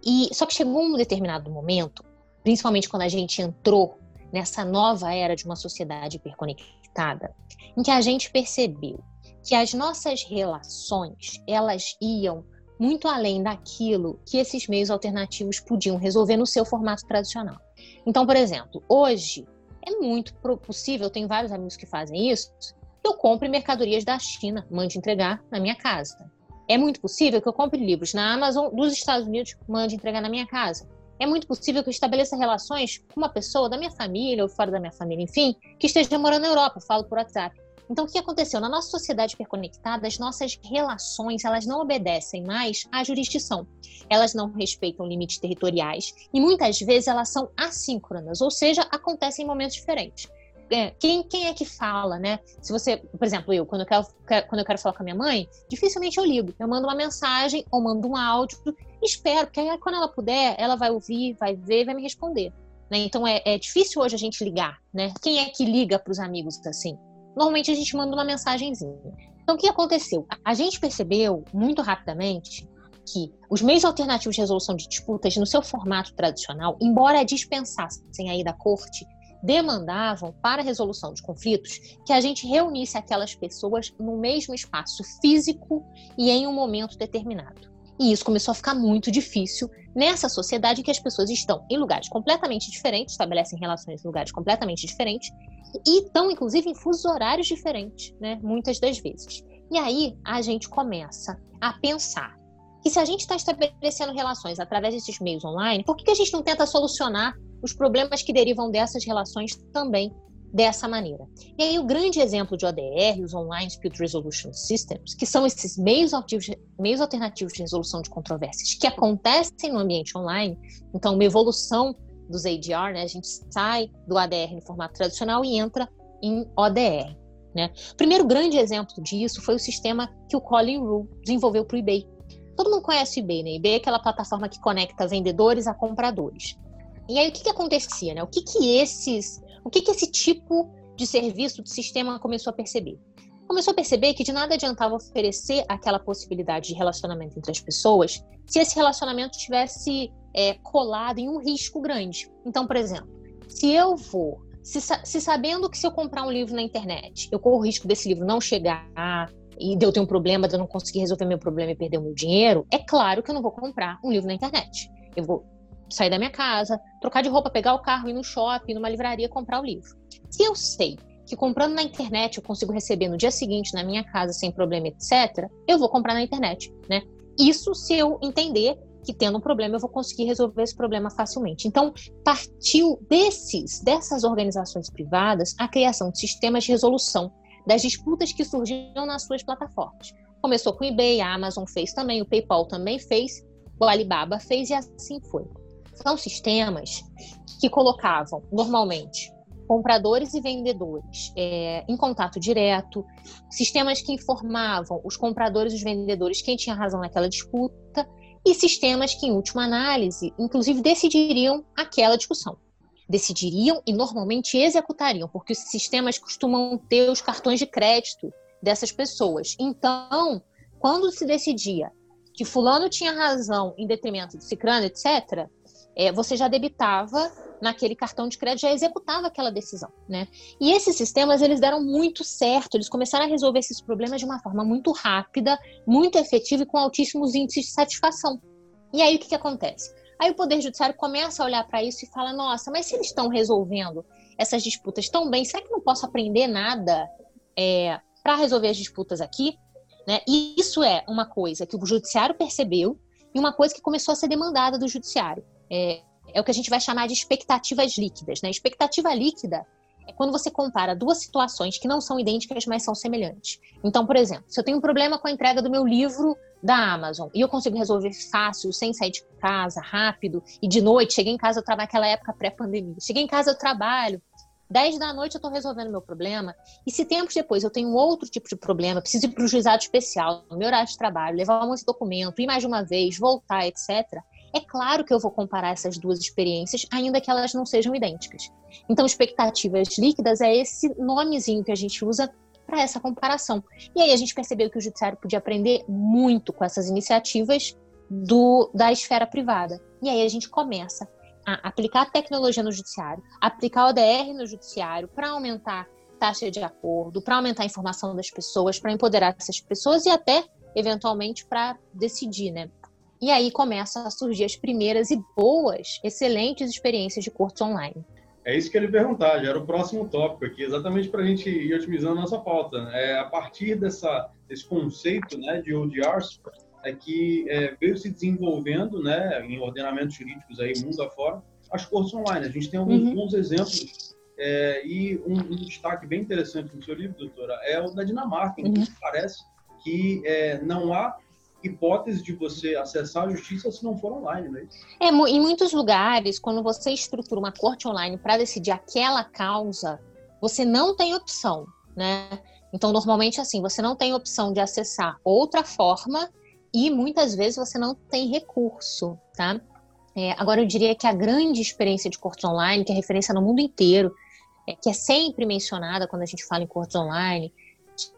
E só que chegou um determinado momento, principalmente quando a gente entrou nessa nova era de uma sociedade hiperconectada, em que a gente percebeu que as nossas relações elas iam muito além daquilo que esses meios alternativos podiam resolver no seu formato tradicional. Então, por exemplo, hoje é muito possível, tenho vários amigos que fazem isso, que eu compre mercadorias da China, mande entregar na minha casa. É muito possível que eu compre livros na Amazon dos Estados Unidos, mande entregar na minha casa. É muito possível que eu estabeleça relações com uma pessoa da minha família ou fora da minha família, enfim, que esteja morando na Europa, falo por WhatsApp. Então, o que aconteceu? Na nossa sociedade hiperconectada, as nossas relações, elas não obedecem mais à jurisdição. Elas não respeitam limites territoriais e muitas vezes elas são assíncronas, ou seja, acontecem em momentos diferentes. É, quem, quem é que fala, né? Se você, por exemplo, eu, quando eu, quero, quando eu quero falar com a minha mãe, dificilmente eu ligo. Eu mando uma mensagem ou mando um áudio, espero, porque aí quando ela puder, ela vai ouvir, vai ver, vai me responder. Né? Então é, é difícil hoje a gente ligar, né? Quem é que liga para os amigos assim? normalmente a gente manda uma mensagenzinha. Então, o que aconteceu? A gente percebeu muito rapidamente que os meios alternativos de resolução de disputas, no seu formato tradicional, embora dispensassem aí da corte, demandavam para a resolução de conflitos que a gente reunisse aquelas pessoas no mesmo espaço físico e em um momento determinado. E isso começou a ficar muito difícil nessa sociedade que as pessoas estão em lugares completamente diferentes, estabelecem relações em lugares completamente diferentes e estão, inclusive, em fusos horários diferentes, né? Muitas das vezes. E aí a gente começa a pensar que se a gente está estabelecendo relações através desses meios online, por que a gente não tenta solucionar os problemas que derivam dessas relações também dessa maneira? E aí o grande exemplo de ODR, os Online Dispute Resolution Systems, que são esses meios, meios alternativos de resolução de controvérsias que acontecem no ambiente online, então uma evolução dos ADR, né? A gente sai do ADR no formato tradicional e entra em ODR. Né? O primeiro grande exemplo disso foi o sistema que o Colin Rule desenvolveu para o eBay. Todo mundo conhece o eBay, né? eBay é aquela plataforma que conecta vendedores a compradores. E aí o que, que acontecia, né? O que que esses, o que que esse tipo de serviço, de sistema começou a perceber? Começou a perceber que de nada adiantava oferecer aquela possibilidade de relacionamento entre as pessoas se esse relacionamento tivesse é, colado em um risco grande. Então, por exemplo, se eu vou, se, se, sabendo que se eu comprar um livro na internet, eu corro o risco desse livro não chegar e de eu ter um problema, de eu não conseguir resolver meu problema e perder o meu dinheiro, é claro que eu não vou comprar um livro na internet. Eu vou sair da minha casa, trocar de roupa, pegar o carro, ir no shopping, numa livraria, comprar o livro. Se eu sei que comprando na internet eu consigo receber no dia seguinte na minha casa sem problema, etc., eu vou comprar na internet, né? Isso se eu entender que tendo um problema eu vou conseguir resolver esse problema facilmente. Então, partiu desses dessas organizações privadas a criação de sistemas de resolução das disputas que surgiam nas suas plataformas. Começou com o eBay, a Amazon fez também, o PayPal também fez, o Alibaba fez e assim foi. São sistemas que colocavam normalmente compradores e vendedores é, em contato direto, sistemas que informavam os compradores e os vendedores quem tinha razão naquela disputa e sistemas que, em última análise, inclusive decidiriam aquela discussão. Decidiriam e normalmente executariam, porque os sistemas costumam ter os cartões de crédito dessas pessoas. Então, quando se decidia que fulano tinha razão em detrimento de cicrano, etc., é, você já debitava naquele cartão de crédito, já executava aquela decisão, né? E esses sistemas, eles deram muito certo, eles começaram a resolver esses problemas de uma forma muito rápida, muito efetiva e com altíssimos índices de satisfação. E aí, o que, que acontece? Aí o Poder Judiciário começa a olhar para isso e fala, nossa, mas se eles estão resolvendo essas disputas tão bem, será que não posso aprender nada é, para resolver as disputas aqui? Né? E isso é uma coisa que o Judiciário percebeu e uma coisa que começou a ser demandada do Judiciário. É, é o que a gente vai chamar de expectativas líquidas. Né? Expectativa líquida é quando você compara duas situações que não são idênticas, mas são semelhantes. Então, por exemplo, se eu tenho um problema com a entrega do meu livro da Amazon e eu consigo resolver fácil, sem sair de casa, rápido, e de noite, cheguei em casa, eu trabalho naquela época pré-pandemia, cheguei em casa, eu trabalho, 10 da noite eu estou resolvendo meu problema. E se tempos depois eu tenho outro tipo de problema, preciso ir para o juizado especial, no meu horário de trabalho, levar um monte de documento, ir mais de uma vez, voltar, etc. É claro que eu vou comparar essas duas experiências, ainda que elas não sejam idênticas. Então, expectativas líquidas é esse nomezinho que a gente usa para essa comparação. E aí a gente percebeu que o judiciário podia aprender muito com essas iniciativas do, da esfera privada. E aí a gente começa a aplicar tecnologia no judiciário, aplicar ODR no judiciário para aumentar taxa de acordo, para aumentar a informação das pessoas, para empoderar essas pessoas e até, eventualmente, para decidir, né? E aí começam a surgir as primeiras e boas, excelentes experiências de cortes online. É isso que ele perguntar, já era o próximo tópico aqui, exatamente para a gente ir otimizando a nossa pauta. Né? É, a partir dessa, desse conceito né, de ODRs, é que é, veio se desenvolvendo né, em ordenamentos jurídicos aí mundo afora, as cortes online. A gente tem alguns uhum. bons exemplos é, e um, um, destaque bem interessante no seu livro, doutora, é o da Dinamarca, em que uhum. parece que é, não há hipótese de você acessar a justiça se não for online, né? É, em muitos lugares, quando você estrutura uma corte online para decidir aquela causa, você não tem opção, né? Então, normalmente, assim, você não tem opção de acessar outra forma e muitas vezes você não tem recurso, tá? É, agora, eu diria que a grande experiência de corte online, que é referência no mundo inteiro, é, que é sempre mencionada quando a gente fala em cortes online,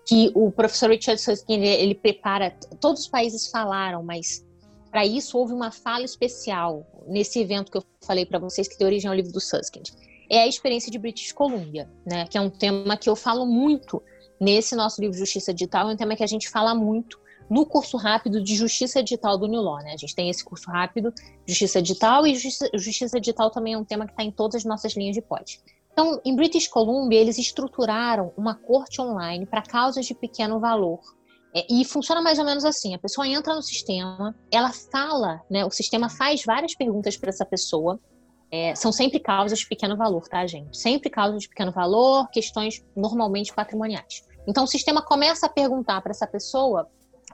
que o professor Richard Susskind ele, ele prepara, todos os países falaram, mas para isso houve uma fala especial nesse evento que eu falei para vocês que deu origem ao livro do Susskind. É a experiência de British Columbia, né, que é um tema que eu falo muito nesse nosso livro Justiça Digital, é um tema que a gente fala muito no curso rápido de Justiça Digital do New Law, né? A gente tem esse curso rápido, Justiça Digital, e Justiça, Justiça Digital também é um tema que está em todas as nossas linhas de pod. Então, em British Columbia, eles estruturaram uma corte online para causas de pequeno valor. É, e funciona mais ou menos assim: a pessoa entra no sistema, ela fala, né, o sistema faz várias perguntas para essa pessoa. É, são sempre causas de pequeno valor, tá, gente? Sempre causas de pequeno valor, questões normalmente patrimoniais. Então, o sistema começa a perguntar para essa pessoa,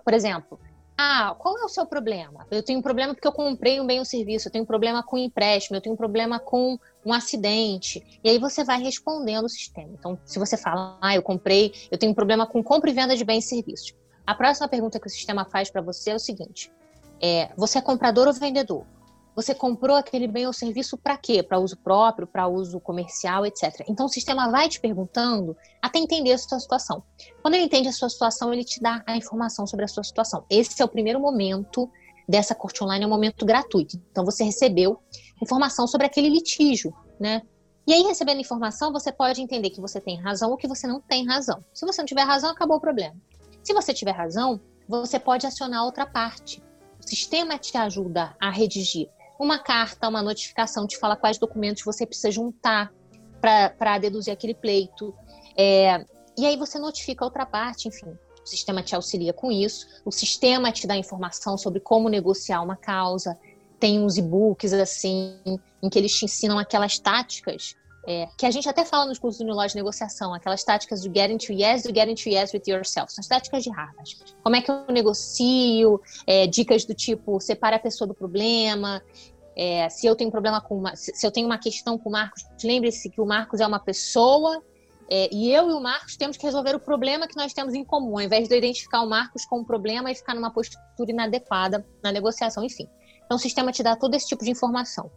por exemplo, ah, qual é o seu problema? Eu tenho um problema porque eu comprei um bem ou serviço, eu tenho um problema com empréstimo, eu tenho um problema com um acidente. E aí você vai respondendo o sistema. Então, se você fala, ah, eu comprei, eu tenho um problema com compra e venda de bens e serviços. A próxima pergunta que o sistema faz para você é o seguinte: é, você é comprador ou vendedor? Você comprou aquele bem ou serviço para quê? Para uso próprio, para uso comercial, etc. Então o sistema vai te perguntando até entender a sua situação. Quando ele entende a sua situação, ele te dá a informação sobre a sua situação. Esse é o primeiro momento dessa corte online, é um momento gratuito. Então você recebeu informação sobre aquele litígio, né? E aí, recebendo informação, você pode entender que você tem razão ou que você não tem razão. Se você não tiver razão, acabou o problema. Se você tiver razão, você pode acionar outra parte. O sistema te ajuda a redigir uma carta, uma notificação, te fala quais documentos você precisa juntar para deduzir aquele pleito. É, e aí você notifica a outra parte, enfim. O sistema te auxilia com isso, o sistema te dá informação sobre como negociar uma causa, tem uns e-books assim, em que eles te ensinam aquelas táticas é, que a gente até fala nos cursos do New Law de negociação, aquelas táticas do get into yes, do get into yes with yourself, são as táticas de Harvard. Como é que eu negocio, é, dicas do tipo, separa a pessoa do problema, é, se eu tenho problema com uma, se eu tenho uma questão com o Marcos, lembre-se que o Marcos é uma pessoa é, e eu e o Marcos temos que resolver o problema que nós temos em comum, ao invés de eu identificar o Marcos com um problema e ficar numa postura inadequada na negociação, enfim. Então, o sistema te dá todo esse tipo de informação.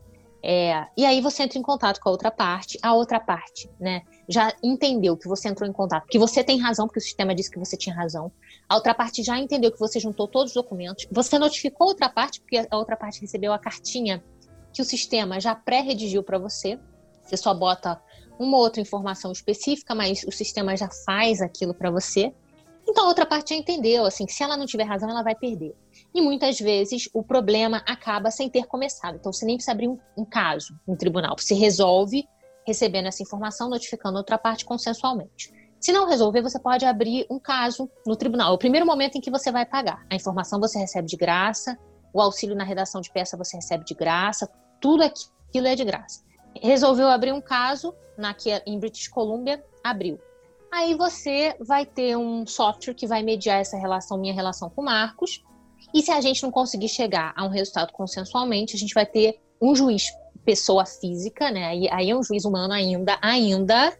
É, e aí você entra em contato com a outra parte, a outra parte, né, já entendeu que você entrou em contato, que você tem razão, porque o sistema disse que você tinha razão. A outra parte já entendeu que você juntou todos os documentos. Você notificou a outra parte, porque a outra parte recebeu a cartinha que o sistema já pré-redigiu para você. Você só bota uma outra informação específica, mas o sistema já faz aquilo para você. Então a outra parte já entendeu, assim, que se ela não tiver razão, ela vai perder. E muitas vezes o problema acaba sem ter começado. Então você nem precisa abrir um, um caso em tribunal. Você resolve recebendo essa informação, notificando a outra parte consensualmente. Se não resolver, você pode abrir um caso no tribunal. É o primeiro momento em que você vai pagar. A informação você recebe de graça, o auxílio na redação de peça você recebe de graça, tudo aquilo é de graça. Resolveu abrir um caso na, em British Columbia, abriu. Aí você vai ter um software que vai mediar essa relação, minha relação com o Marcos. E se a gente não conseguir chegar a um resultado consensualmente, a gente vai ter um juiz pessoa física, né? Aí, aí é um juiz humano ainda, ainda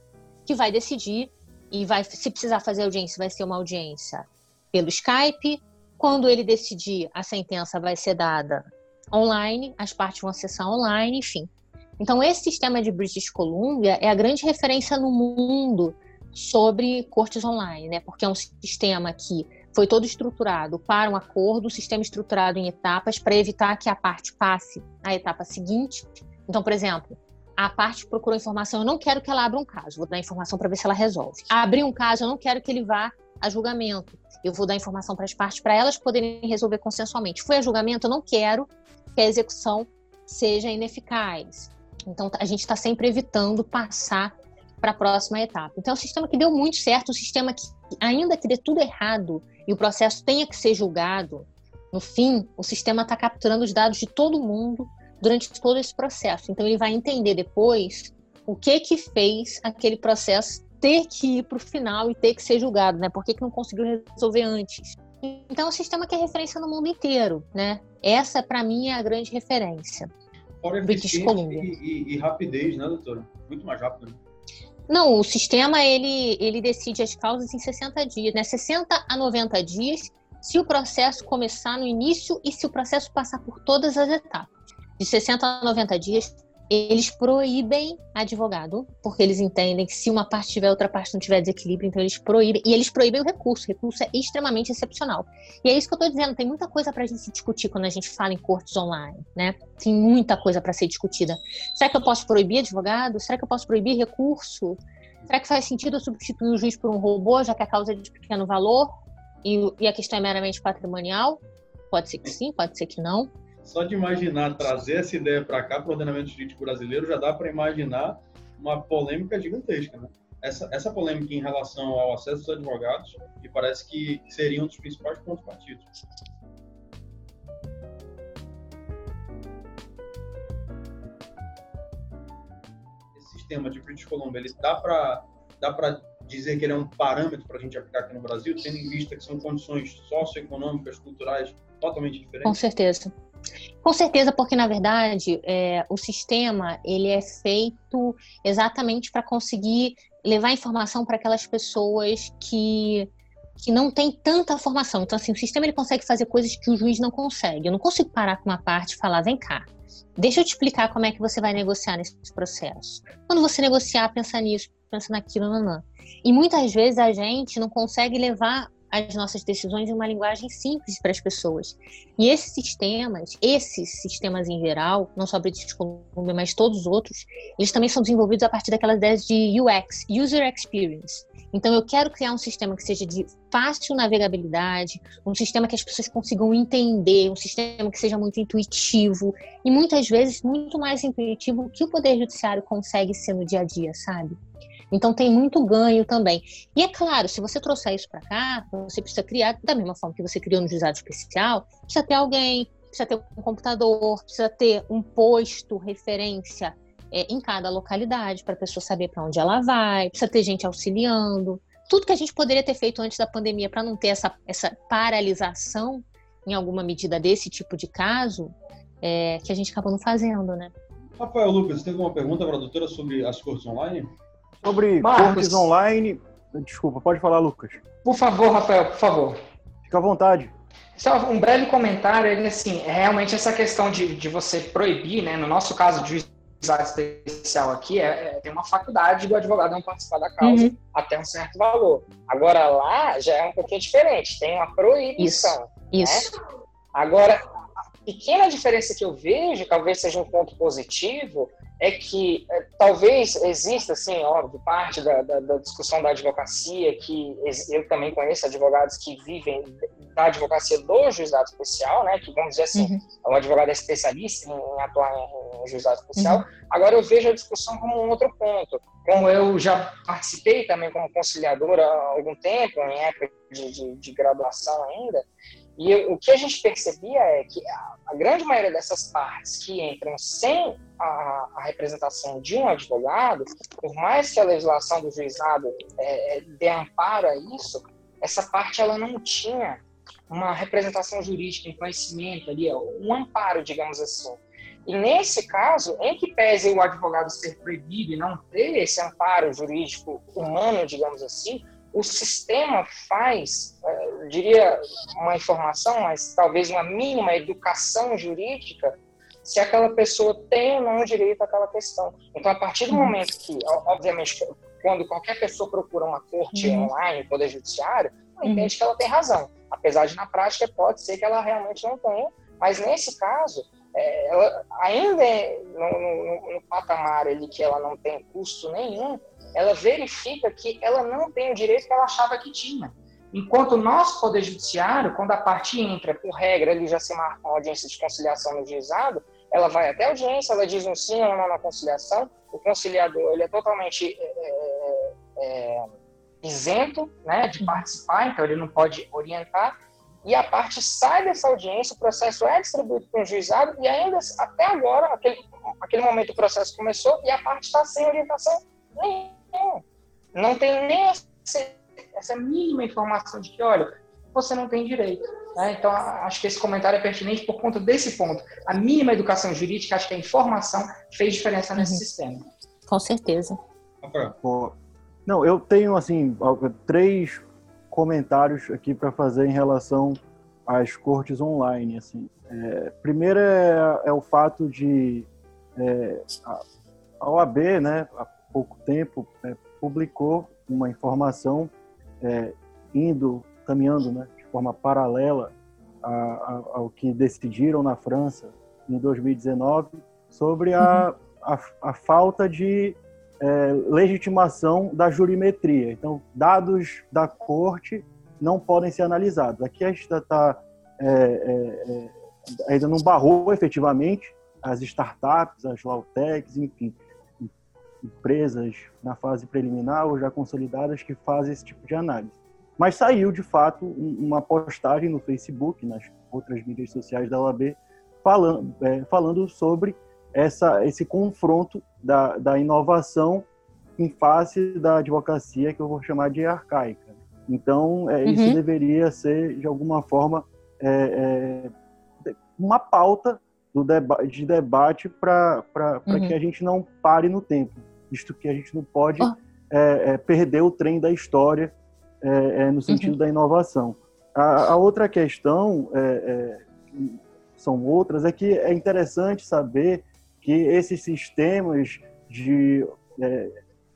que vai decidir e vai, se precisar fazer audiência, vai ser uma audiência pelo Skype. Quando ele decidir, a sentença vai ser dada online, as partes vão acessar online, enfim. Então, esse sistema de British Columbia é a grande referência no mundo sobre cortes online, né? Porque é um sistema que foi todo estruturado para um acordo, um sistema estruturado em etapas para evitar que a parte passe à etapa seguinte. Então, por exemplo, a parte procurou informação, eu não quero que ela abra um caso, vou dar informação para ver se ela resolve. Abrir um caso, eu não quero que ele vá a julgamento. Eu vou dar informação para as partes para elas poderem resolver consensualmente. Foi a julgamento, eu não quero que a execução seja ineficaz. Então, a gente está sempre evitando passar para a próxima etapa. Então, é um sistema que deu muito certo, um sistema que, ainda que dê tudo errado e o processo tenha que ser julgado, no fim, o sistema está capturando os dados de todo mundo durante todo esse processo. Então, ele vai entender depois o que que fez aquele processo ter que ir para o final e ter que ser julgado, né? Por que, que não conseguiu resolver antes? Então, é um sistema que é referência no mundo inteiro, né? Essa, para mim, é a grande referência. Fora British Columbia. E, e, e, rapidez, né, doutora? Muito mais rápido. Né? Não, o sistema ele, ele decide as causas em 60 dias, né? 60 a 90 dias, se o processo começar no início e se o processo passar por todas as etapas. De 60 a 90 dias, eles proíbem advogado, porque eles entendem que se uma parte tiver, outra parte não tiver desequilíbrio, então eles proíbem. E eles proíbem o recurso. O recurso é extremamente excepcional. E é isso que eu estou dizendo. Tem muita coisa para a gente discutir quando a gente fala em cortes online, né? Tem muita coisa para ser discutida. Será que eu posso proibir advogado? Será que eu posso proibir recurso? Será que faz sentido eu substituir o juiz por um robô, já que a causa é de pequeno valor e, e a questão é meramente patrimonial? Pode ser que sim, pode ser que não. Só de imaginar trazer essa ideia para cá, para o ordenamento jurídico brasileiro, já dá para imaginar uma polêmica gigantesca, né? Essa, essa polêmica em relação ao acesso dos advogados, que parece que seria um dos principais pontos partidos. Esse sistema de British Columbia, ele dá para dá para dizer que ele é um parâmetro para a gente aplicar aqui no Brasil, tendo em vista que são condições socioeconômicas, culturais totalmente diferentes? Com certeza. Com certeza, porque na verdade é, o sistema ele é feito exatamente para conseguir levar informação para aquelas pessoas que que não têm tanta formação. Então, assim, o sistema ele consegue fazer coisas que o juiz não consegue. Eu não consigo parar com uma parte e falar, vem cá, deixa eu te explicar como é que você vai negociar nesse processo. Quando você negociar, pensa nisso, pensa naquilo, não. E muitas vezes a gente não consegue levar as nossas decisões em uma linguagem simples para as pessoas. E esses sistemas, esses sistemas em geral, não só British Columbia, mas todos os outros, eles também são desenvolvidos a partir daquelas ideias de UX, User Experience. Então, eu quero criar um sistema que seja de fácil navegabilidade, um sistema que as pessoas consigam entender, um sistema que seja muito intuitivo e muitas vezes muito mais intuitivo que o Poder Judiciário consegue ser no dia a dia, sabe? Então tem muito ganho também. E é claro, se você trouxer isso para cá, você precisa criar, da mesma forma que você criou no juizado especial, precisa ter alguém, precisa ter um computador, precisa ter um posto referência é, em cada localidade para a pessoa saber para onde ela vai, precisa ter gente auxiliando. Tudo que a gente poderia ter feito antes da pandemia para não ter essa, essa paralisação em alguma medida desse tipo de caso, é, que a gente acabou não fazendo, né? Rafael Lucas, tem alguma pergunta para a doutora sobre as cortes online? Sobre Marcos. cortes online. Desculpa, pode falar, Lucas. Por favor, Rafael, por favor. Fica à vontade. Só um breve comentário, ele assim, é realmente essa questão de, de você proibir, né? No nosso caso de juizado especial aqui, é, é, tem uma faculdade do advogado não participar da causa uhum. até um certo valor. Agora lá já é um pouquinho diferente, tem uma proibição. Isso. Né? Isso. Agora, pequena diferença que eu vejo, talvez seja um ponto positivo, é que é, talvez exista, assim, óbvio, parte da, da, da, discussão da advocacia, que eu também conheço advogados que vivem da advocacia do juizado especial, né, que vamos dizer assim, uhum. é um advogado especialista em, em atuar em, em juizado especial. Uhum. Agora eu vejo a discussão como um outro ponto. Como eu já participei também como conciliador há algum tempo, em época de, de, de graduação ainda, e o que a gente percebia é que a, grande maioria dessas partes que entram sem a, a, representação de um advogado, por mais que a legislação do juizado é, é, dê amparo a isso, essa parte ela não tinha uma representação jurídica, um conhecimento ali, um amparo, digamos assim. E nesse caso, em que pese o advogado ser proibido e não ter esse amparo jurídico humano, digamos assim, o sistema faz, eh, eu diria uma informação, mas talvez uma mínima educação jurídica, se aquela pessoa tem ou não direito àquela questão. Então, a partir do momento que, obviamente, quando qualquer pessoa procura uma corte uhum. online, poder judiciário, ela uhum. entende que ela tem razão. Apesar de, na prática, pode ser que ela realmente não tenha, mas nesse caso, é, ela ainda é no, no, no, patamar ali que ela não tem custo nenhum, ela verifica que ela não tem o direito que ela achava que tinha. Enquanto o nosso Poder Judiciário, quando a parte entra, por regra, ele já se marca uma audiência de conciliação no juizado, ela vai até a audiência, ela diz um sim ou não na conciliação, o conciliador ele é totalmente é, é, é isento né, de participar, então ele não pode orientar, e a parte sai dessa audiência, o processo é distribuído para um juizado, e ainda até agora, aquele, aquele momento o processo começou, e a parte está sem orientação nenhuma. Não tem nem essa, essa mínima informação de que, olha, você não tem direito. Né? Então, acho que esse comentário é pertinente por conta desse ponto. A mínima educação jurídica, acho que a informação fez diferença nesse uhum. sistema. Com certeza. Não, eu tenho, assim, três comentários aqui para fazer em relação às cortes online. Assim. É, primeiro é, é, o fato de é, a, a OAB, né, pouco tempo, é, publicou uma informação é, indo, caminhando né, de forma paralela a, a, ao que decidiram na França em 2019 sobre a, uhum. a, a falta de é, legitimação da jurimetria. Então, dados da corte não podem ser analisados. Aqui a gente está é, é, é, ainda não barrou efetivamente as startups, as Lautechs, enfim, empresas na fase preliminar ou já consolidadas que fazem esse tipo de análise. Mas saiu, de fato, uma postagem no Facebook, nas outras mídias sociais da OAB, falando, é, falando sobre essa, esse confronto da, da inovação em face da advocacia que eu vou chamar de arcaica. Então, é, uhum. isso deveria ser, de alguma forma, é, é, uma pauta do deba de debate para uhum. que a gente não pare no tempo, visto que a gente não pode oh. perder o trem da história no sentido uhum. da inovação. A, a, outra questão, são outras, é que é interessante saber que esses sistemas de, é,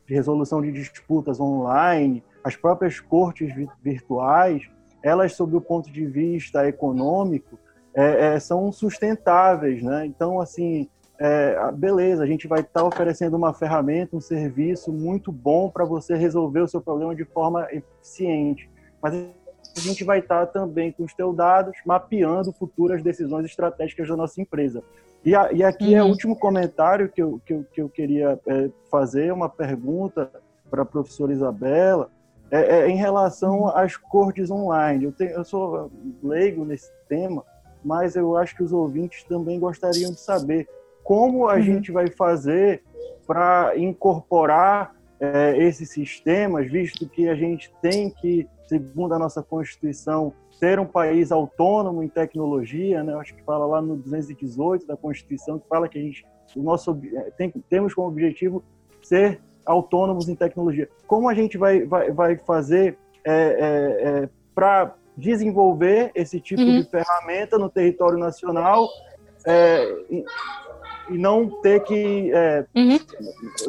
de resolução de disputas online, as próprias cortes virtuais, elas, sob o ponto de vista econômico, é, é, são sustentáveis, né? Então, assim, é, beleza, a gente vai estar tá oferecendo uma ferramenta, um serviço muito bom para você resolver o seu problema de forma eficiente, mas a gente vai estar tá também com os teus dados mapeando futuras decisões estratégicas da nossa empresa. E, a, e aqui uhum. é o uhum. último comentário que eu, que eu, que eu queria é, fazer, uma pergunta para a professora Isabela, é, é, em relação uhum. às cortes online. Eu, tenho, eu sou leigo nesse tema, mas eu acho que os ouvintes também gostariam de saber como a uhum. gente vai fazer para incorporar é, esses sistemas, visto que a gente tem que, segundo a nossa Constituição, ser um país autônomo em tecnologia, né? Acho que fala lá no 218 da Constituição que fala que a gente, o nosso é, tem, temos como objetivo ser autônomos em tecnologia. Como a gente vai vai, vai fazer é, é, é para desenvolver esse tipo uhum. de ferramenta no território nacional é, e, não ter que é, uhum.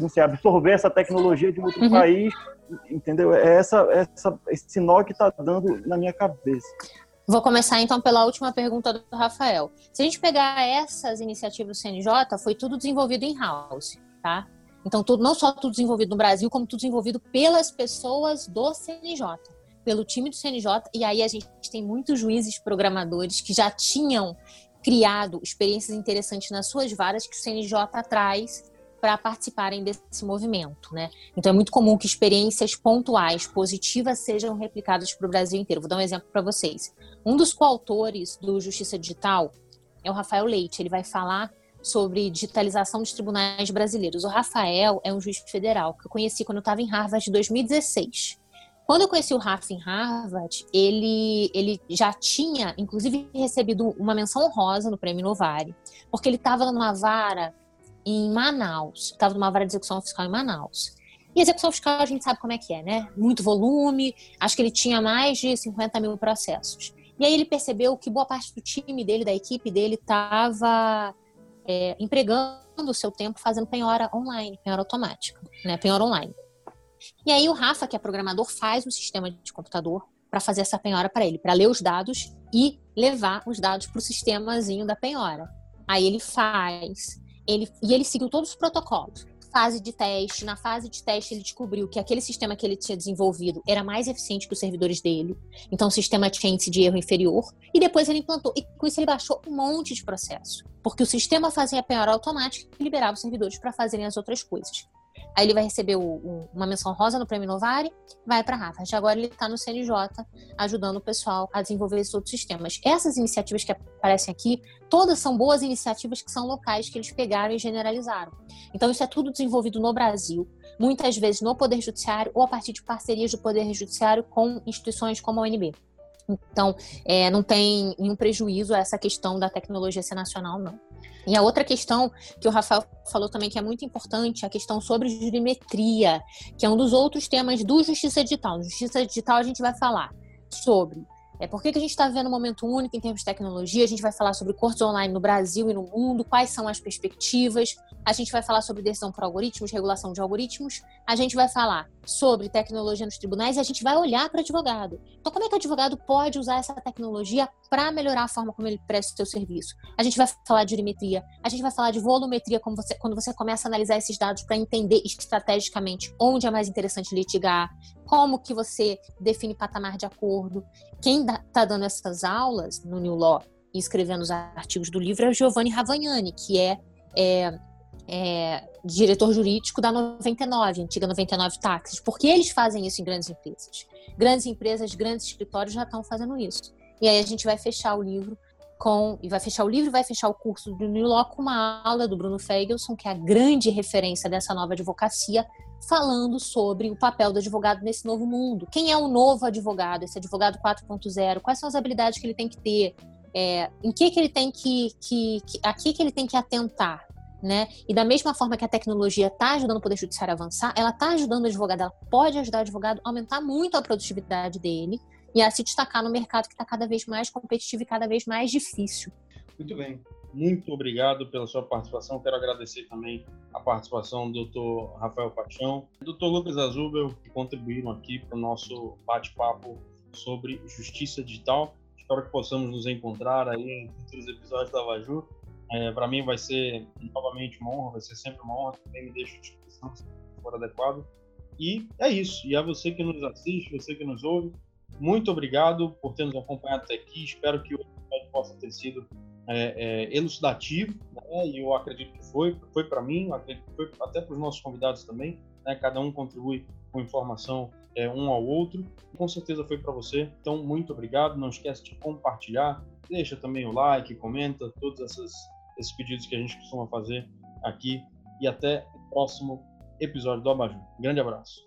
não sei, absorver essa tecnologia de outro uhum. país entendeu? É essa, essa, esse nó que está dando na minha cabeça. Vou começar então pela última pergunta do Rafael. Se a gente pegar essas iniciativas do CNJ, foi tudo desenvolvido em house, tá? Então, tudo, não só tudo desenvolvido no Brasil, como tudo desenvolvido pelas pessoas do CNJ, pelo time do CNJ. E aí a gente tem muitos juízes programadores que já tinham criado experiências interessantes nas suas varas que o CNJ traz para participarem desse movimento, né? Então é muito comum que experiências pontuais positivas sejam replicadas para o Brasil inteiro. Vou dar um exemplo para vocês. Um dos coautores do Justiça Digital é o Rafael Leite. Ele vai falar sobre digitalização dos tribunais brasileiros. O Rafael é um juiz federal que eu conheci quando eu estava em Harvard em 2016. Quando eu conheci o Rafa em Harvard, ele, ele já tinha, inclusive, recebido uma menção honrosa no Prêmio Novare, porque ele estava numa vara em Manaus, estava numa vara de execução fiscal em Manaus. E execução fiscal a gente sabe como é que é, né? Muito volume, acho que ele tinha mais de 50 mil processos. E aí ele percebeu que boa parte do time dele, da equipe dele, estava é, empregando o seu tempo fazendo penhora online, penhora automática, né? Penhora online. E aí o Rafa, que é programador, faz um sistema de computador para fazer essa penhora para ele, para ler os dados e levar os dados para o sistemazinho da penhora. Aí ele faz, ele, e ele seguiu todos os protocolos. Fase de teste, na fase de teste ele descobriu que aquele sistema que ele tinha desenvolvido era mais eficiente que os servidores dele, então o sistema tinha índice de erro inferior, e depois ele implantou, e com isso ele baixou um monte de processo, porque o sistema fazia a penhora automática e liberava os servidores para fazerem as outras coisas. Aí ele vai receber o, o, uma menção rosa no Prêmio Novare, vai para Harvard. Agora ele está no CNJ, ajudando o pessoal a desenvolver esses outros sistemas. Essas iniciativas que aparecem aqui, todas são boas iniciativas que são locais que eles pegaram e generalizaram. Então isso é tudo desenvolvido no Brasil, muitas vezes no Poder Judiciário ou a partir de parcerias do Poder Judiciário com instituições como a ONB. Então, é, não tem nenhum prejuízo a essa questão da tecnologia ser nacional, não. E a outra questão que o Rafael falou também que é muito importante, a questão sobre jurimetria, que é um dos outros temas do Justiça Digital. Justiça Digital a gente vai falar sobre é, por que, que a gente está vivendo um momento único em termos de tecnologia? A gente vai falar sobre cortes online no Brasil e no mundo, quais são as perspectivas. A gente vai falar sobre decisão por algoritmos, regulação de algoritmos. A gente vai falar sobre tecnologia nos tribunais e a gente vai olhar para o advogado. Então, como é que o advogado pode usar essa tecnologia para melhorar a forma como ele presta o seu serviço? A gente vai falar de jurimetria, a gente vai falar de volumetria você, quando você começa a analisar esses dados para entender estrategicamente onde é mais interessante litigar, como que você define patamar de acordo. Quem está dando essas aulas no New Law e escrevendo os artigos do livro é o Giovanni Ravagnani, que é, é, é, diretor jurídico da 99, antiga 99 Táxis, porque eles fazem isso em grandes empresas. Grandes empresas, grandes escritórios já estão fazendo isso. E aí a gente vai fechar o livro com e vai fechar o livro, vai fechar o curso do New Law com uma aula do Bruno Feigelson, que é a grande referência dessa nova advocacia, falando sobre o papel do advogado nesse novo mundo. Quem é o novo advogado, esse advogado 4.0? Quais são as habilidades que ele tem que ter? É, em que, que ele tem que, que, que aqui que ele tem que atentar? Né? E da mesma forma que a tecnologia está ajudando o Poder Judiciário a avançar, ela está ajudando o advogado, ela pode ajudar o advogado a aumentar muito a produtividade dele e a se destacar no mercado que está cada vez mais competitivo e cada vez mais difícil. Muito bem muito obrigado pela sua participação. Quero agradecer também a participação do Dr. Rafael Paixão do Dr. Lucas Azubel, que contribuíram aqui para o nosso bate-papo sobre justiça digital. Espero que possamos nos encontrar aí em futuros episódios da Vaju. É, para mim vai ser novamente uma honra, vai ser sempre uma honra. Também me deixo à disposição se for adequado. E é isso. E a você que nos assiste, você que nos ouve, muito obrigado por ter nos acompanhado até aqui. Espero que o episódio possa ter sido é, é, elucidativo, né? e eu acredito que foi, foi para mim, acredito que foi até para os nossos convidados também, né? cada um contribui com informação é, um ao outro, com certeza foi para você, então muito obrigado, não esquece de compartilhar, deixa também o like, comenta, todos essas, esses pedidos que a gente costuma fazer aqui, e até o próximo episódio do Abajur. Grande abraço.